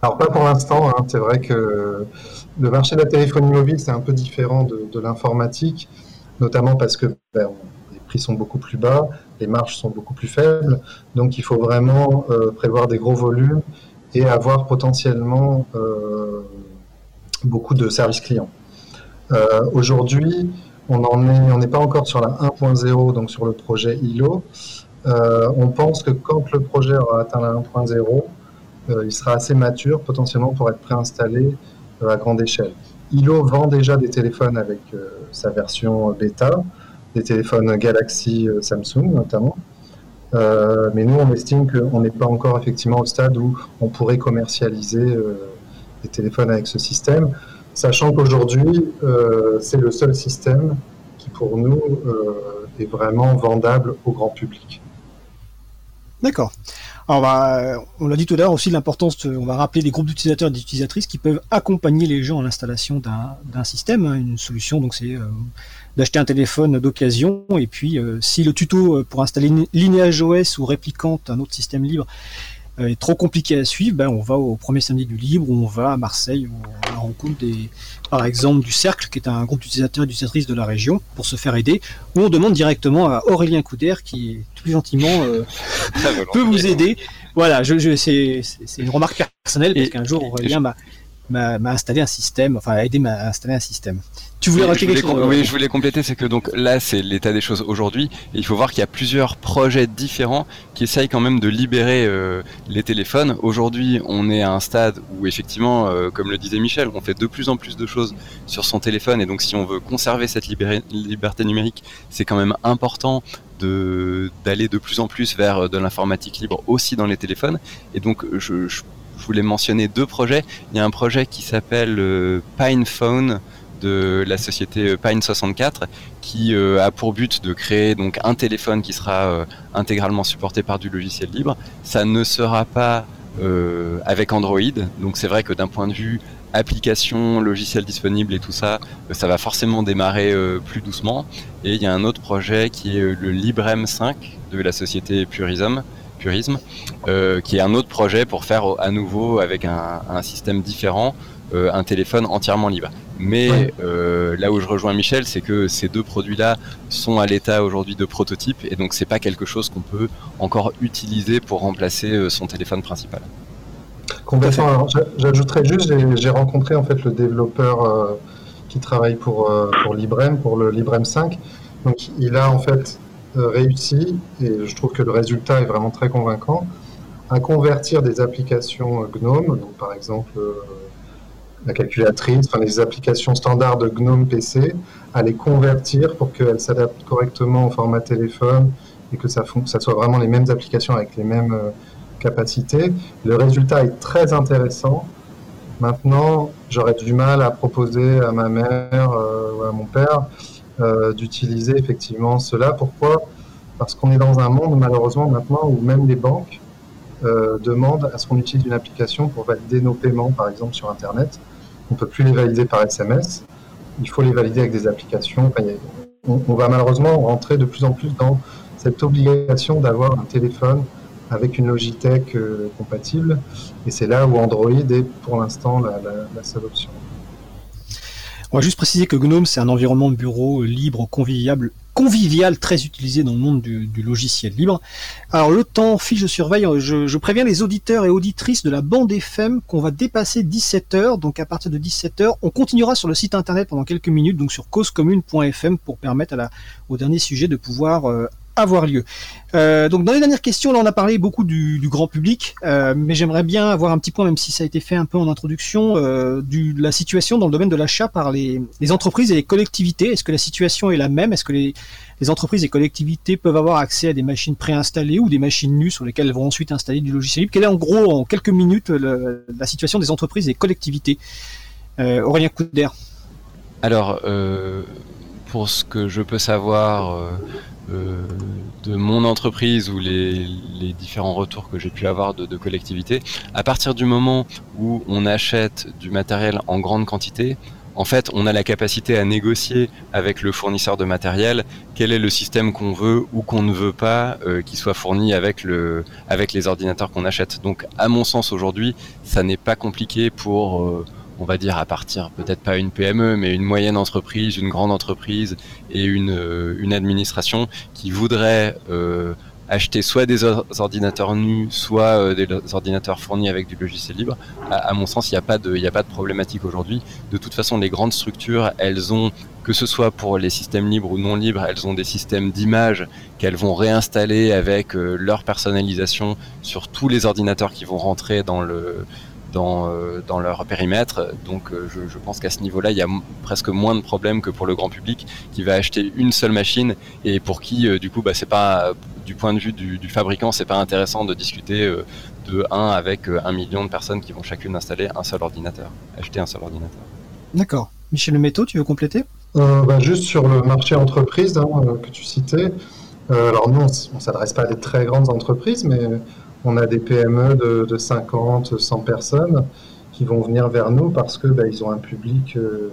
Alors pas pour l'instant. Hein. C'est vrai que le marché de la téléphonie mobile, c'est un peu différent de, l'informatique, notamment parce que ben, les prix sont beaucoup plus bas, les marges sont beaucoup plus faibles. Donc il faut vraiment euh, prévoir des gros volumes et avoir potentiellement euh, beaucoup de services clients. Euh, aujourd'hui, on on n'est pas encore sur la 1.0, donc sur le projet ILO. on pense que quand le projet aura atteint la 1.0, il sera assez mature potentiellement pour être préinstallé à grande échelle. ILO vend déjà des téléphones avec euh, sa version bêta, des téléphones Galaxy euh, Samsung notamment. Euh, mais nous, on estime qu'on n'est pas encore effectivement au stade où on pourrait commercialiser des téléphones avec ce système, sachant qu'aujourd'hui, c'est le seul système qui, pour nous, est vraiment vendable au grand public. D'accord. Alors on, l'a dit tout à l'heure aussi l'importance, on va rappeler des groupes d'utilisateurs et d'utilisatrices qui peuvent accompagner les gens à l'installation d'un système. Hein. Une solution, donc c'est euh, d'acheter un téléphone d'occasion et puis euh, si le tuto euh, pour installer Lineage OS ou Réplicante, un autre système libre, est trop compliqué à suivre, ben, on va au premier samedi du libre, ou on va à Marseille, où on rencontre des, par exemple du Cercle, qui est un groupe d'utilisateurs et d'utilisatrices de la région, pour se faire aider, ou on demande directement à Aurélien Couder, qui tout gentiment euh, peut vous aider. Voilà, je, je c'est une remarque personnelle, parce qu'un jour Aurélien m'a m'a installé un système, enfin a aidé à installer un système. Tu voulais rajouter quelque chose Oui, je voulais compléter, c'est que donc là c'est l'état des choses aujourd'hui, il faut voir qu'il y a plusieurs projets différents qui essayent quand même de libérer euh, les téléphones. Aujourd'hui, on est à un stade où effectivement, euh, comme le disait Michel, on fait de plus en plus de choses sur son téléphone, et donc si on veut conserver cette liberté numérique, c'est quand même important d'aller de, plus en plus vers de l'informatique libre aussi dans les téléphones. Et donc je, je je voulais mentionner deux projets. Il y a un projet qui s'appelle euh, PinePhone de la société euh, Pine64 qui euh, a pour but de créer donc un téléphone qui sera intégralement supporté par du logiciel libre. Ça ne sera pas avec Android, donc c'est vrai que d'un point de vue application, logiciel disponible et tout ça, ça va forcément démarrer plus doucement. Et il y a un autre projet qui est le Librem 5 de la société Purism, purisme, euh, qui est un autre projet pour faire à nouveau avec un, système différent euh, un téléphone entièrement libre. Mais euh, là où je rejoins Michel, c'est que ces deux produits-là sont à l'état aujourd'hui de prototype et donc c'est pas quelque chose qu'on peut encore utiliser pour remplacer son téléphone principal. Complètement. J'ajouterais juste, j'ai rencontré en fait le développeur qui travaille pour, pour Librem, pour le Librem 5. Donc il a en fait euh, réussi, et je trouve que le résultat est vraiment très convaincant, à convertir des applications GNOME, donc par exemple euh, la calculatrice, enfin les applications standards de GNOME PC, à les convertir pour qu'elles s'adaptent correctement au format téléphone et que ça, ça soit vraiment les mêmes applications avec les mêmes euh, capacités. Le résultat est très intéressant. Maintenant, j'aurais du mal à proposer à ma mère ou à mon père euh, d'utiliser effectivement cela. Pourquoi? Parce qu'on est dans un monde malheureusement maintenant où même les banques euh, demandent à ce qu'on utilise une application pour valider nos paiements, par exemple sur Internet. On ne peut plus les valider par SMS. Il faut les valider avec des applications. on, va malheureusement rentrer de plus en plus dans cette obligation d'avoir un téléphone avec une Logitech euh, compatible. Et c'est là où Android est pour l'instant la seule option. On va juste préciser que GNOME, c'est un environnement de bureau libre, convivial, convivial, très utilisé dans le monde du, logiciel libre. Alors le temps file, je surveille, je, préviens les auditeurs et auditrices de la bande FM qu'on va dépasser 17h, donc à partir de 17h, on continuera sur le site internet pendant quelques minutes, donc sur causecommune.fm pour permettre à la, au dernier sujet de pouvoir euh, avoir lieu. Euh, donc dans les dernières questions, là on a parlé beaucoup du, grand public, euh, mais j'aimerais bien avoir un petit point, même si ça a été fait un peu en introduction, euh, de la situation dans le domaine de l'achat par les, entreprises et les collectivités. Est-ce que la situation est la même? Est-ce que les, entreprises et collectivités peuvent avoir accès à des machines préinstallées ou des machines nues sur lesquelles elles vont ensuite installer du logiciel libre? Quelle est en gros, en quelques minutes, la situation des entreprises et collectivités? Aurélien Couder Alors, pour ce que je peux savoir euh, de mon entreprise ou les, différents retours que j'ai pu avoir de, collectivités, à partir du moment où on achète du matériel en grande quantité, en fait, on a la capacité à négocier avec le fournisseur de matériel quel est le système qu'on veut ou qu'on ne veut pas euh, qui soit fourni avec le avec les ordinateurs qu'on achète. Donc, à mon sens, aujourd'hui, ça n'est pas compliqué pour euh, on va dire à partir peut-être pas une PME, mais une moyenne entreprise, une grande entreprise et une, euh, administration qui voudrait euh, acheter soit des ordinateurs nus, soit euh, des ordinateurs fournis avec du logiciel libre. À, mon sens, il n'y a pas de, il a pas de problématique aujourd'hui. De toute façon, les grandes structures, elles ont, que ce soit pour les systèmes libres ou non libres, elles ont des systèmes d'image qu'elles vont réinstaller avec leur personnalisation sur tous les ordinateurs qui vont rentrer dans le dans, euh, dans leur périmètre. Donc euh, je, je pense qu'à ce niveau-là, il y a presque moins de problèmes que pour le grand public qui va acheter une seule machine et pour qui, euh, du coup, bah, c'est pas du point de vue du, du fabricant, c'est pas intéressant de discuter de 1 avec un million de personnes qui vont chacune installer un seul ordinateur, acheter un seul ordinateur. D'accord. Michel Métaux, tu veux compléter? Euh, bah, Juste sur le marché entreprise hein, que tu citais. Euh, alors nous, on ne s'adresse pas à des très grandes entreprises, mais on a des PME de, 50, 100 personnes qui vont venir vers nous parce que bah, ont un public euh,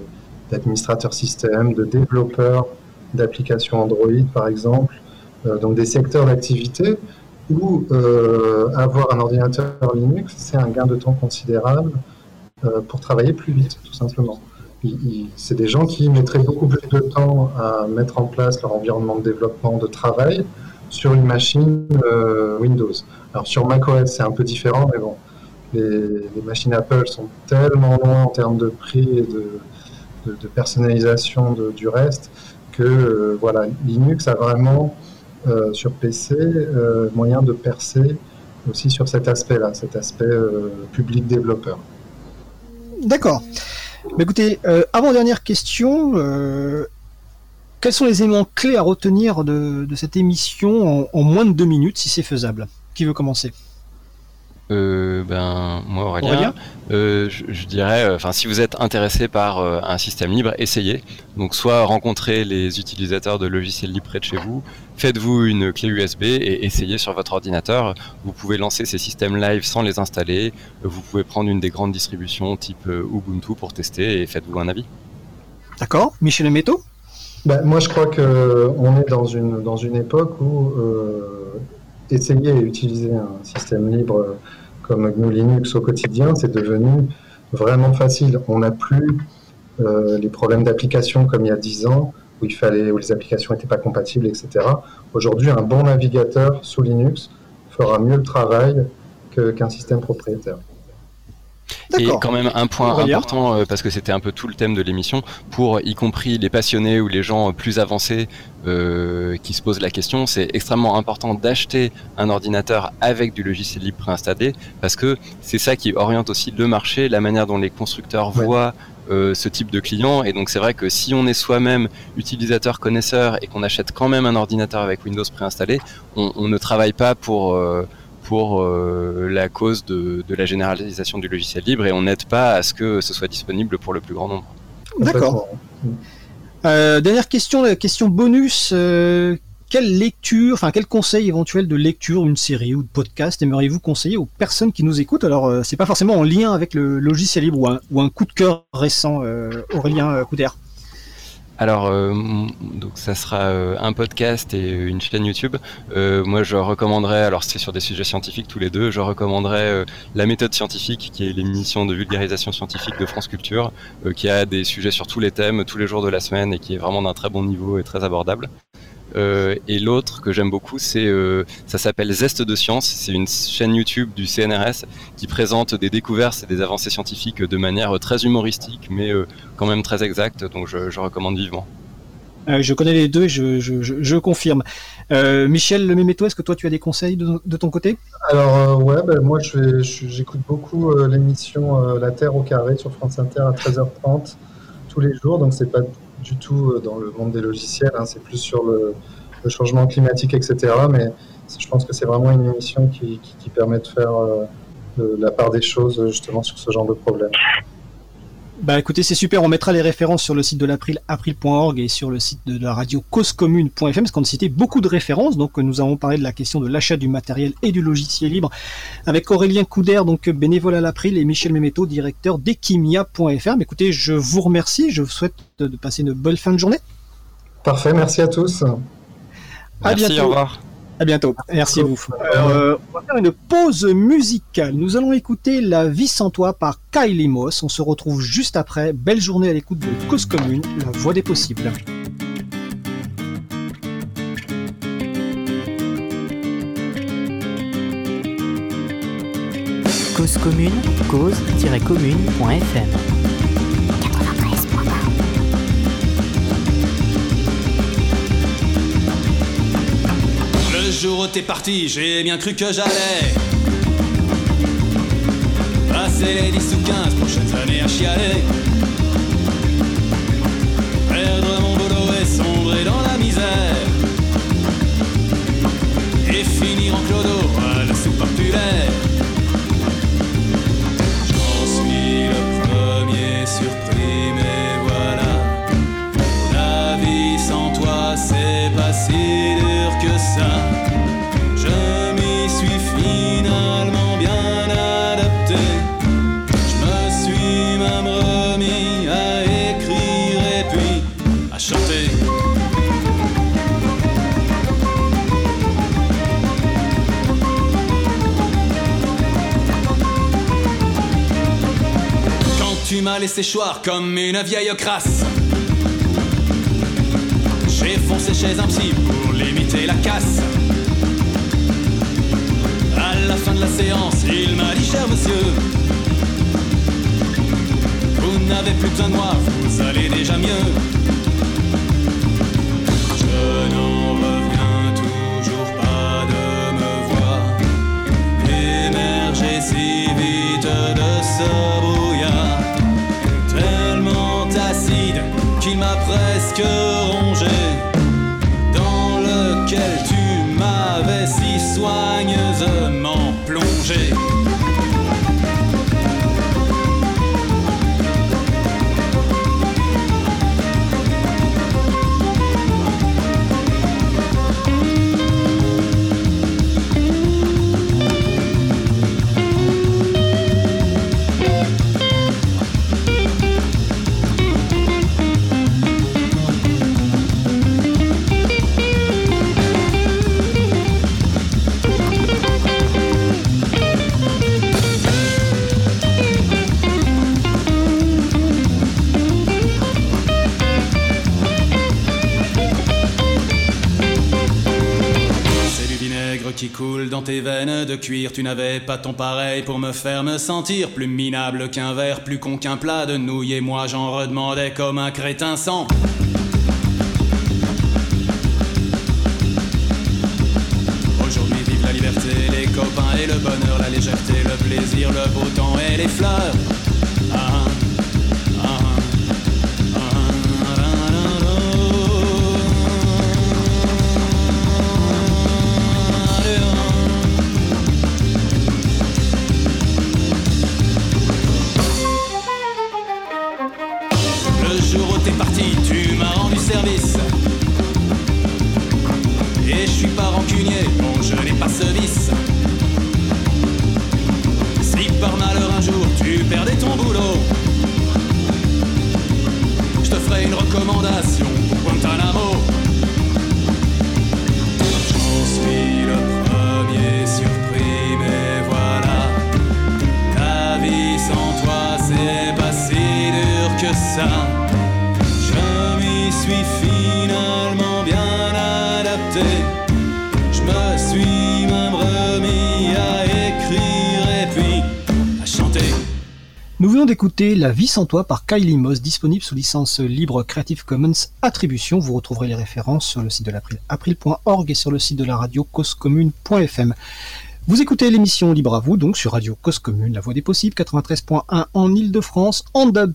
d'administrateurs système, de développeurs d'applications Android par exemple, euh, donc des secteurs d'activité où euh, avoir un ordinateur Linux, c'est un gain de temps considérable pour travailler plus vite, tout simplement. C'est des gens qui mettraient beaucoup plus de temps à mettre en place leur environnement de développement, de travail, sur une machine Windows. Alors sur macOS, c'est un peu différent, mais bon, les, machines Apple sont tellement loin en termes de prix et de, personnalisation du reste que euh, voilà, Linux a vraiment euh, sur PC euh, moyen de percer aussi sur cet aspect-là, cet aspect public développeur. D'accord. Écoutez, avant-dernière question, quels sont les éléments clés à retenir de, cette émission en, moins de deux minutes, si c'est faisable? Qui veut commencer euh, ben moi Aurélien, euh, je, dirais, euh, enfin si vous êtes intéressé par un système libre, essayez. Donc soit rencontrez les utilisateurs de logiciels libres près de chez vous, faites-vous une clé USB et essayez sur votre ordinateur. Vous pouvez lancer ces systèmes live sans les installer. Vous pouvez prendre une des grandes distributions type Ubuntu pour tester et faites-vous un avis. D'accord, Michel Métaux ben, moi, je crois que on est dans une dans une époque où essayer et utiliser un système libre comme GNU Linux au quotidien, c'est devenu vraiment facile. On n'a plus euh, les problèmes d'application comme il y a 10 ans, où, il fallait, où les applications n'étaient pas compatibles, etc. Aujourd'hui, un bon navigateur sous Linux fera mieux le travail qu'un système propriétaire. Et quand même un point important, euh, parce que c'était un peu tout le thème de l'émission, pour y compris les passionnés ou les gens plus avancés euh, qui se posent la question, c'est extrêmement important d'acheter un ordinateur avec du logiciel libre préinstallé, parce que c'est ça qui oriente aussi le marché, la manière dont les constructeurs voient euh, ce type de client. Et donc c'est vrai que si on est soi-même utilisateur connaisseur et qu'on achète quand même un ordinateur avec Windows préinstallé, on, on ne travaille pas pour euh, pour euh, la cause de, la généralisation du logiciel libre et on n'aide pas à ce que ce soit disponible pour le plus grand nombre. D'accord. Euh, dernière question, la question bonus. Euh, quelle lecture, enfin quel conseil éventuel de lecture, une série ou de podcast aimeriez-vous conseiller aux personnes qui nous écoutent? Alors c'est pas forcément en lien avec le logiciel libre ou un, ou un coup de cœur récent, Aurélien Couder. Alors, euh, donc ça sera euh, un podcast et une chaîne YouTube. Euh, moi, je recommanderais, alors c'est sur des sujets scientifiques tous les deux, je recommanderais la méthode scientifique, qui est l'émission de vulgarisation scientifique de France Culture, qui a des sujets sur tous les thèmes, tous les jours de la semaine, et qui est vraiment d'un très bon niveau et très abordable. Euh, et l'autre que j'aime beaucoup, c'est euh, ça s'appelle Zeste de science. C'est une chaîne YouTube du CNRS qui présente des découvertes et des avancées scientifiques de manière très humoristique, mais euh, quand même très exacte. Donc je, je recommande vivement. Euh, je connais les deux et je, je, je, confirme. Euh, Michel Le Méméto, est-ce que toi tu as des conseils de, de ton côté? Alors euh, ouais, ben, moi j'écoute beaucoup euh, l'émission La Terre au carré sur France Inter à 13h30 tous les jours, donc c'est pas du tout dans le monde des logiciels, hein, c'est plus sur le, changement climatique, etc. Mais je pense que c'est vraiment une émission qui, permet de faire la part des choses justement sur ce genre de problème. Bah écoutez, c'est super, on mettra les références sur le site de l'April, april.org et sur le site de la radio causecommune.fm, parce qu'on a cité beaucoup de références, donc nous avons parlé de la question de l'achat du matériel et du logiciel libre avec Aurélien Couder, donc bénévole à l'April, et Michel Memeto, directeur d'Equimia.fr. Mais écoutez, je vous remercie, je vous souhaite de, passer une bonne fin de journée. Parfait, merci à tous. À bientôt. au revoir. À bientôt. Merci à vous. Euh, on va faire une pause musicale. Nous allons écouter La vie sans toi par Kylie Moss. On se retrouve juste après. Belle journée à l'écoute de Cause Commune, la voix des possibles. Cause commune, cause-commune.fm t'es parti, j'ai bien cru que j'allais passer les 10 ou 15 prochaines années à chialer. Laissé choir comme une vieille crasse. J'ai foncé chez un psy pour limiter la casse. À la fin de la séance, il m'a dit cher monsieur, vous n'avez plus besoin de moi, vous allez déjà mieux. Je n'en reviens toujours pas de me voir émerger si vite de ce qui m'a presque rongé, dans lequel tu m'avais si soigneusement dans tes veines de cuir. Tu n'avais pas ton pareil pour me faire me sentir plus minable qu'un verre, plus con qu'un plat de nouilles. Et moi j'en redemandais comme un crétin sans. Aujourd'hui vive la liberté, les copains et le bonheur, la légèreté, le plaisir, le beau temps et les fleurs. La vie sans toi par Kylie Moss, disponible sous licence libre Creative Commons Attribution. Vous retrouverez les références sur le site de l'April, april.org et sur le site de la radio causecommune.fm. Vous écoutez l'émission Libre à vous, donc sur Radio Cause la voix des possibles, 93.1 en Ile-de-France, en DAB+,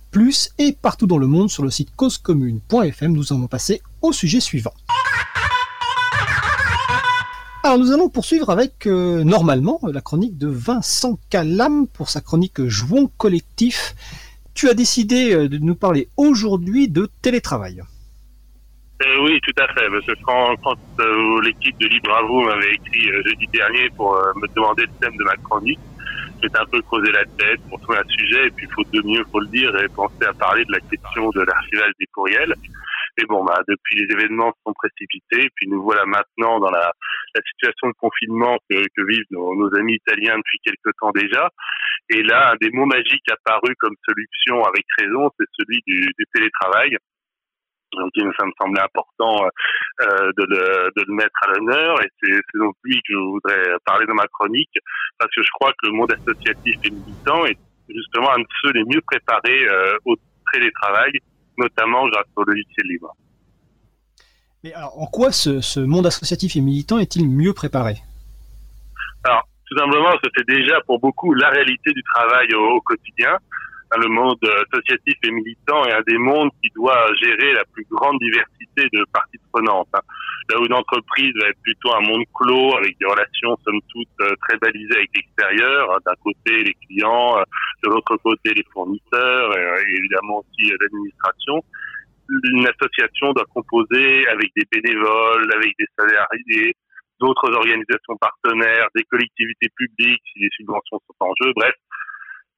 et partout dans le monde sur le site causecommune.fm. Nous allons passer au sujet suivant. Alors nous allons poursuivre avec euh, normalement la chronique de Vincent Calam pour sa chronique Jouons collectif. Tu as décidé euh, de nous parler aujourd'hui de télétravail. Euh, oui, tout à fait. Parce que quand, l'équipe de Libre à vous m'avait écrit jeudi dernier pour me demander le thème de ma chronique, j'étais un peu creusé la tête pour trouver un sujet. Et puis, faute de mieux, faut le dire, et penser à parler de la question de l'archivage des courriels. Et bon, bah, depuis les événements se sont précipités, puis nous voilà maintenant dans la, la situation de confinement que, que vivent nos, nos amis italiens depuis quelque temps déjà. Et là, un des mots magiques apparu comme solution avec raison, c'est celui du, du télétravail. Donc, ça me semblait important euh, de, le, de le mettre à l'honneur et c'est c'est donc lui que je voudrais parler dans ma chronique parce que je crois que le monde associatif et militant est justement un de ceux les mieux préparés euh, au télétravail, notamment grâce au logiciel libre. Mais alors, en quoi ce, ce monde associatif et militant est-il mieux préparé? Alors, tout simplement c'est déjà pour beaucoup la réalité du travail au, au quotidien. Le monde associatif et militant est un des mondes qui doit gérer la plus grande diversité de parties prenantes. hein. Là où une entreprise va être plutôt un monde clos avec des relations somme toute euh, très balisées avec l'extérieur, hein, d'un côté les clients, euh, de l'autre côté les fournisseurs et, euh, évidemment aussi l'administration. Une association doit composer avec des bénévoles, avec des salariés, d'autres organisations partenaires, des collectivités publiques si les subventions sont en jeu, bref,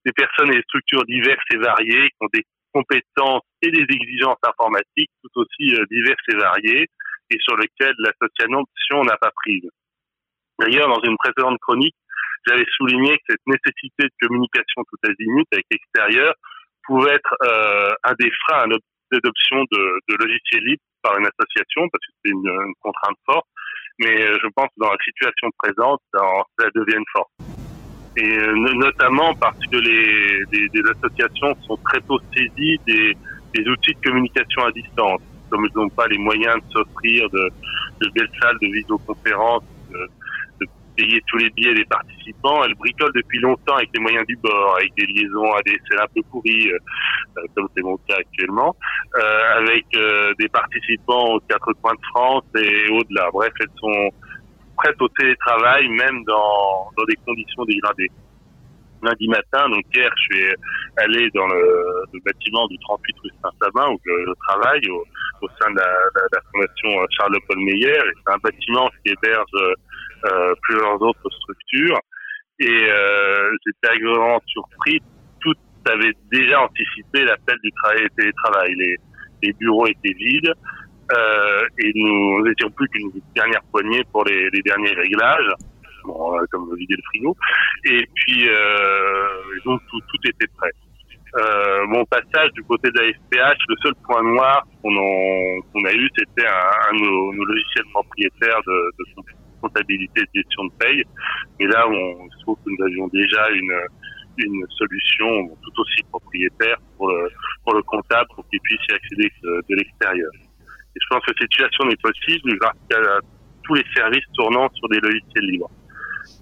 des personnes et des structures diverses et variées qui ont des compétences et des exigences informatiques tout aussi euh, diverses et variées et sur lesquelles l'association n'a pas prise. D'ailleurs, dans une précédente chronique, j'avais souligné que cette nécessité de communication tout azimut avec l'extérieur pouvait être euh, un des freins à l'adoption de, logiciels libres par une association, parce que c'est une, une contrainte forte. Mais euh, je pense que dans la situation présente, ça devient une force. Et euh, no- notamment parce que les, les, les associations sont très tôt saisies des, des outils de communication à distance. Comme ils n'ont pas les moyens de s'offrir de, de belles salles de visioconférence, de, de payer tous les billets des participants, elles bricolent depuis longtemps avec les moyens du bord, avec des liaisons à des un peu pourries, euh, euh, comme c'est mon cas actuellement, euh, avec euh, des participants aux quatre coins de France et au-delà. Bref, elles sont prêtes au télétravail, même dans, dans des conditions dégradées. Lundi matin, donc hier, je suis allé dans le, bâtiment du 38 rue Saint-Sabin où je, travaille au, au sein de la, fondation Charles-Paul Meyer. C'est un bâtiment qui héberge euh, plusieurs autres structures. Et euh, j'étais agréablement surpris. Tout avait déjà anticipé l'appel du travail et télétravail. Les bureaux étaient vides. Euh, et nous n'étions plus qu'une dernière poignée pour les, les derniers réglages, bon, euh, comme vider le frigo. Et puis, euh, donc tout, tout était prêt. Euh, mon passage du côté de la FPH, le seul point noir qu'on qu'on a eu, c'était un, un de nos, nos logiciels propriétaires de, de comptabilité et de gestion de paye. Et là, on se trouve que nous avions déjà une, une solution tout aussi propriétaire pour le, pour le comptable pour qu'il puisse y accéder de, de l'extérieur. Et je pense que cette situation n'est possible grâce à tous les services tournant sur des logiciels libres.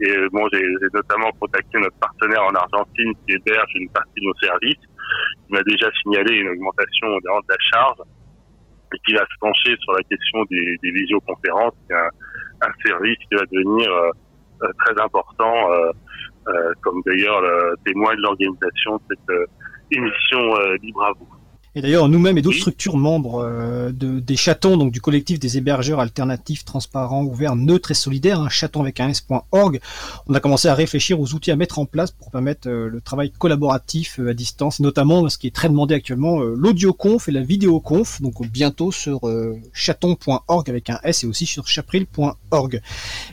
Et euh, bon, j'ai notamment contacté notre partenaire en Argentine qui héberge une partie de nos services. Il m'a déjà signalé une augmentation de la charge et qui va se pencher sur la question des, des visioconférences. Un, un service qui va devenir euh, euh, très important, euh, euh, comme d'ailleurs le témoin de l'organisation de cette euh, émission Libre à vous. Et d'ailleurs, nous-mêmes et d'autres structures membres euh, de, des chatons, donc du collectif des hébergeurs alternatifs, transparents, ouverts, neutres et solidaires, un chaton avec un s.org, on a commencé à réfléchir aux outils à mettre en place pour permettre euh, le travail collaboratif euh, à distance, et notamment ce qui est très demandé actuellement, euh, l'audioconf et la vidéoconf, donc bientôt sur chaton.org avec un s et aussi sur chapril.org.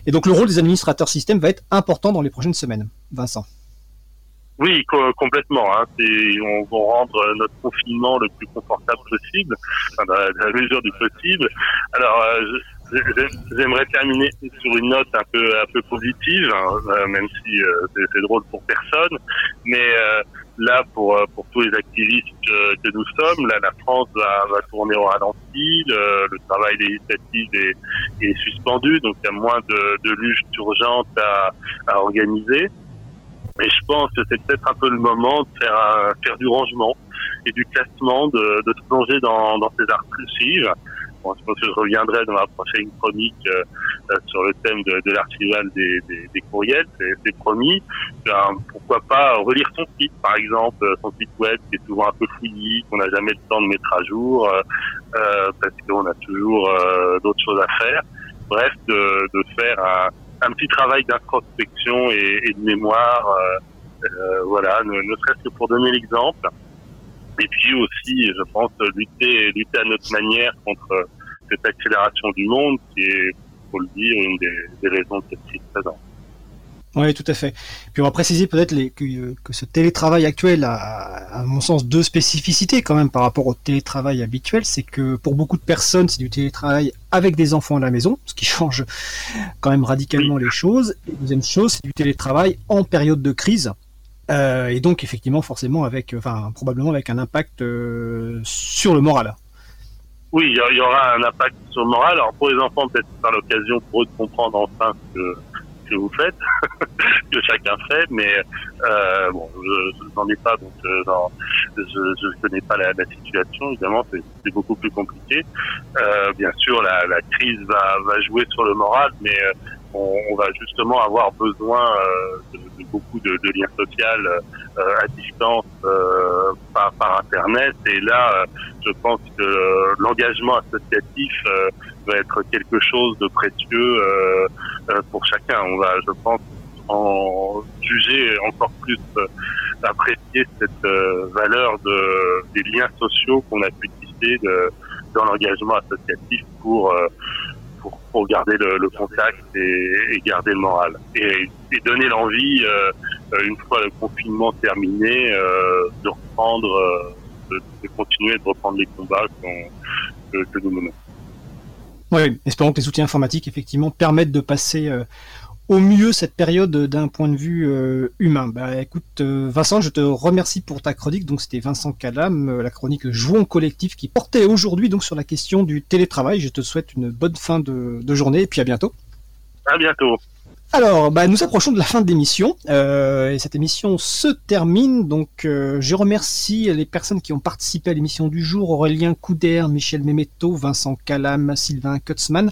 Et donc le rôle des administrateurs système va être important dans les prochaines semaines. Vincent. Oui, co- complètement. Hein. On va rendre euh, notre confinement le plus confortable possible, enfin, dans, la, mesure du possible. Alors, euh, j'aimerais terminer sur une note un peu un peu positive, hein, euh, même si euh, c'est drôle pour personne. Mais euh, là pour pour tous les activistes que, nous sommes, là la France va, va tourner au ralenti, le, le travail législatif est, est, suspendu, donc il y a moins de, de luttes urgentes à, à organiser. Et je pense que c'est peut-être un peu le moment de faire, faire du rangement et du classement, de, de se plonger dans, dans ces archives. Bon, je pense que je reviendrai dans ma prochaine chronique euh, euh, sur le thème de, de l'archival des, des, des, courriels, c'est promis. Ben, pourquoi pas relire son site, par exemple, son site web qui est souvent un peu fouillis, qu'on n'a jamais le temps de mettre à jour, euh, parce qu'on a toujours euh, d'autres choses à faire. Bref, de, de faire un, un petit travail d'introspection et, de mémoire, euh, euh, voilà, ne, ne serait-ce que pour donner l'exemple. Et puis aussi, je pense, lutter, lutter à notre manière contre cette accélération du monde qui est, faut le dire, une des, des raisons de cette crise présente. Oui, tout à fait. Puis on va préciser peut-être que, que, ce télétravail actuel a, à mon sens, deux spécificités quand même par rapport au télétravail habituel. C'est que pour beaucoup de personnes, c'est du télétravail avec des enfants à la maison, ce qui change quand même radicalement les choses. Et deuxième chose, c'est du télétravail en période de crise. Euh, et donc effectivement, forcément, avec, enfin, probablement avec un impact euh, sur le moral. Oui, il y aura un impact sur le moral. Alors pour les enfants, peut-être par l'occasion pour eux de comprendre enfin que que vous faites, que chacun fait, mais euh, bon, je n'en ai pas, donc euh, je ne connais pas la, situation. Évidemment, c'est beaucoup plus compliqué. Euh, bien sûr, la, crise va, jouer sur le moral, mais on, va justement avoir besoin de, beaucoup de, liens sociaux à distance par Internet. Et là, je pense que l'engagement associatif va être quelque chose de précieux pour chacun. On va, je pense, en juger encore plus apprécier cette valeur de, des liens sociaux qu'on a pu tisser de, dans l'engagement associatif pour pour, pour garder le, le contact et, et, garder le moral. Et, et donner l'envie, euh, une fois le confinement terminé, euh, de reprendre, euh, de, de, continuer de reprendre les combats que, que nous menons. Oui, espérons que les outils informatiques, effectivement, permettent de passer euh, au mieux cette période d'un point de vue euh, humain. Bah écoute, euh, Vincent, je te remercie pour ta chronique. Donc c'était Vincent Calam, la chronique Jouons collectif, qui portait aujourd'hui donc sur la question du télétravail. Je te souhaite une bonne fin de, de journée et puis à bientôt. À bientôt. Alors, bah, nous approchons de la fin de l'émission euh, et cette émission se termine. Donc, euh, je remercie les personnes qui ont participé à l'émission du jour Aurélien Couder, Michel Memetto, Vincent Calam, Sylvain Kutzmann,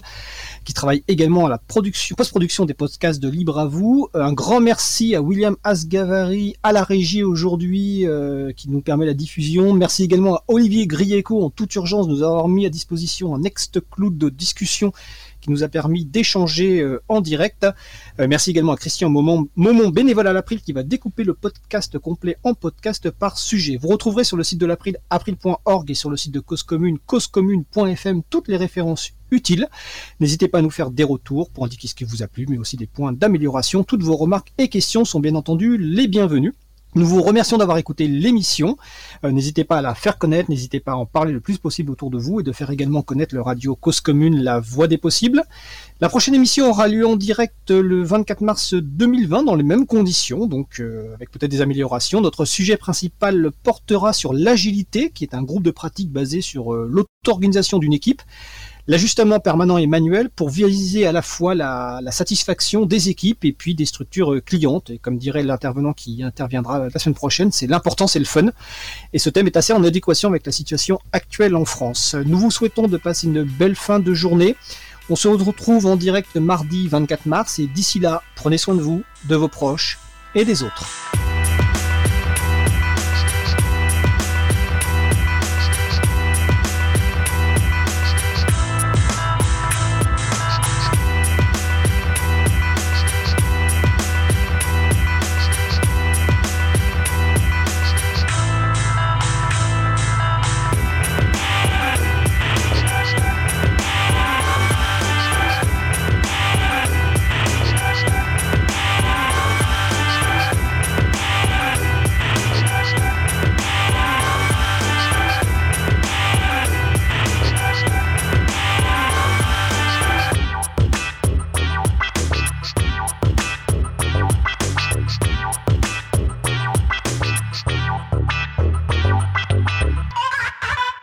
qui travaillent également à la production, post-production des podcasts de Libre à vous. Un grand merci à William Asgavari à la régie aujourd'hui euh, qui nous permet la diffusion. Merci également à Olivier Grieco en toute urgence de nous avoir mis à disposition un ex-cloud de discussion qui nous a permis d'échanger euh, en direct. Euh, merci également à Christian Momon, Momon bénévole à l'April, qui va découper le podcast complet en podcast par sujet. Vous retrouverez sur le site de l'April, april.org et sur le site de Cause Commune, causecommune.fm, toutes les références utiles. N'hésitez pas à nous faire des retours pour indiquer ce qui vous a plu, mais aussi des points d'amélioration. Toutes vos remarques et questions sont bien entendu les bienvenues. Nous vous remercions d'avoir écouté l'émission. Euh, n'hésitez pas à la faire connaître, n'hésitez pas à en parler le plus possible autour de vous et de faire également connaître le radio Cause Commune, la voix des possibles. La prochaine émission aura lieu en direct le 24 mars 2020 dans les mêmes conditions, donc euh, avec peut-être des améliorations. Notre sujet principal portera sur l'agilité, qui est un groupe de pratiques basé sur euh, l'auto-organisation d'une équipe l'ajustement permanent et manuel pour viser à la fois la, satisfaction des équipes et puis des structures clientes. Et comme dirait l'intervenant qui interviendra la semaine prochaine, c'est l'important, c'est le fun. Et ce thème est assez en adéquation avec la situation actuelle en France. Nous vous souhaitons de passer une belle fin de journée. On se retrouve en direct mardi 24 mars et d'ici là, prenez soin de vous, de vos proches et des autres.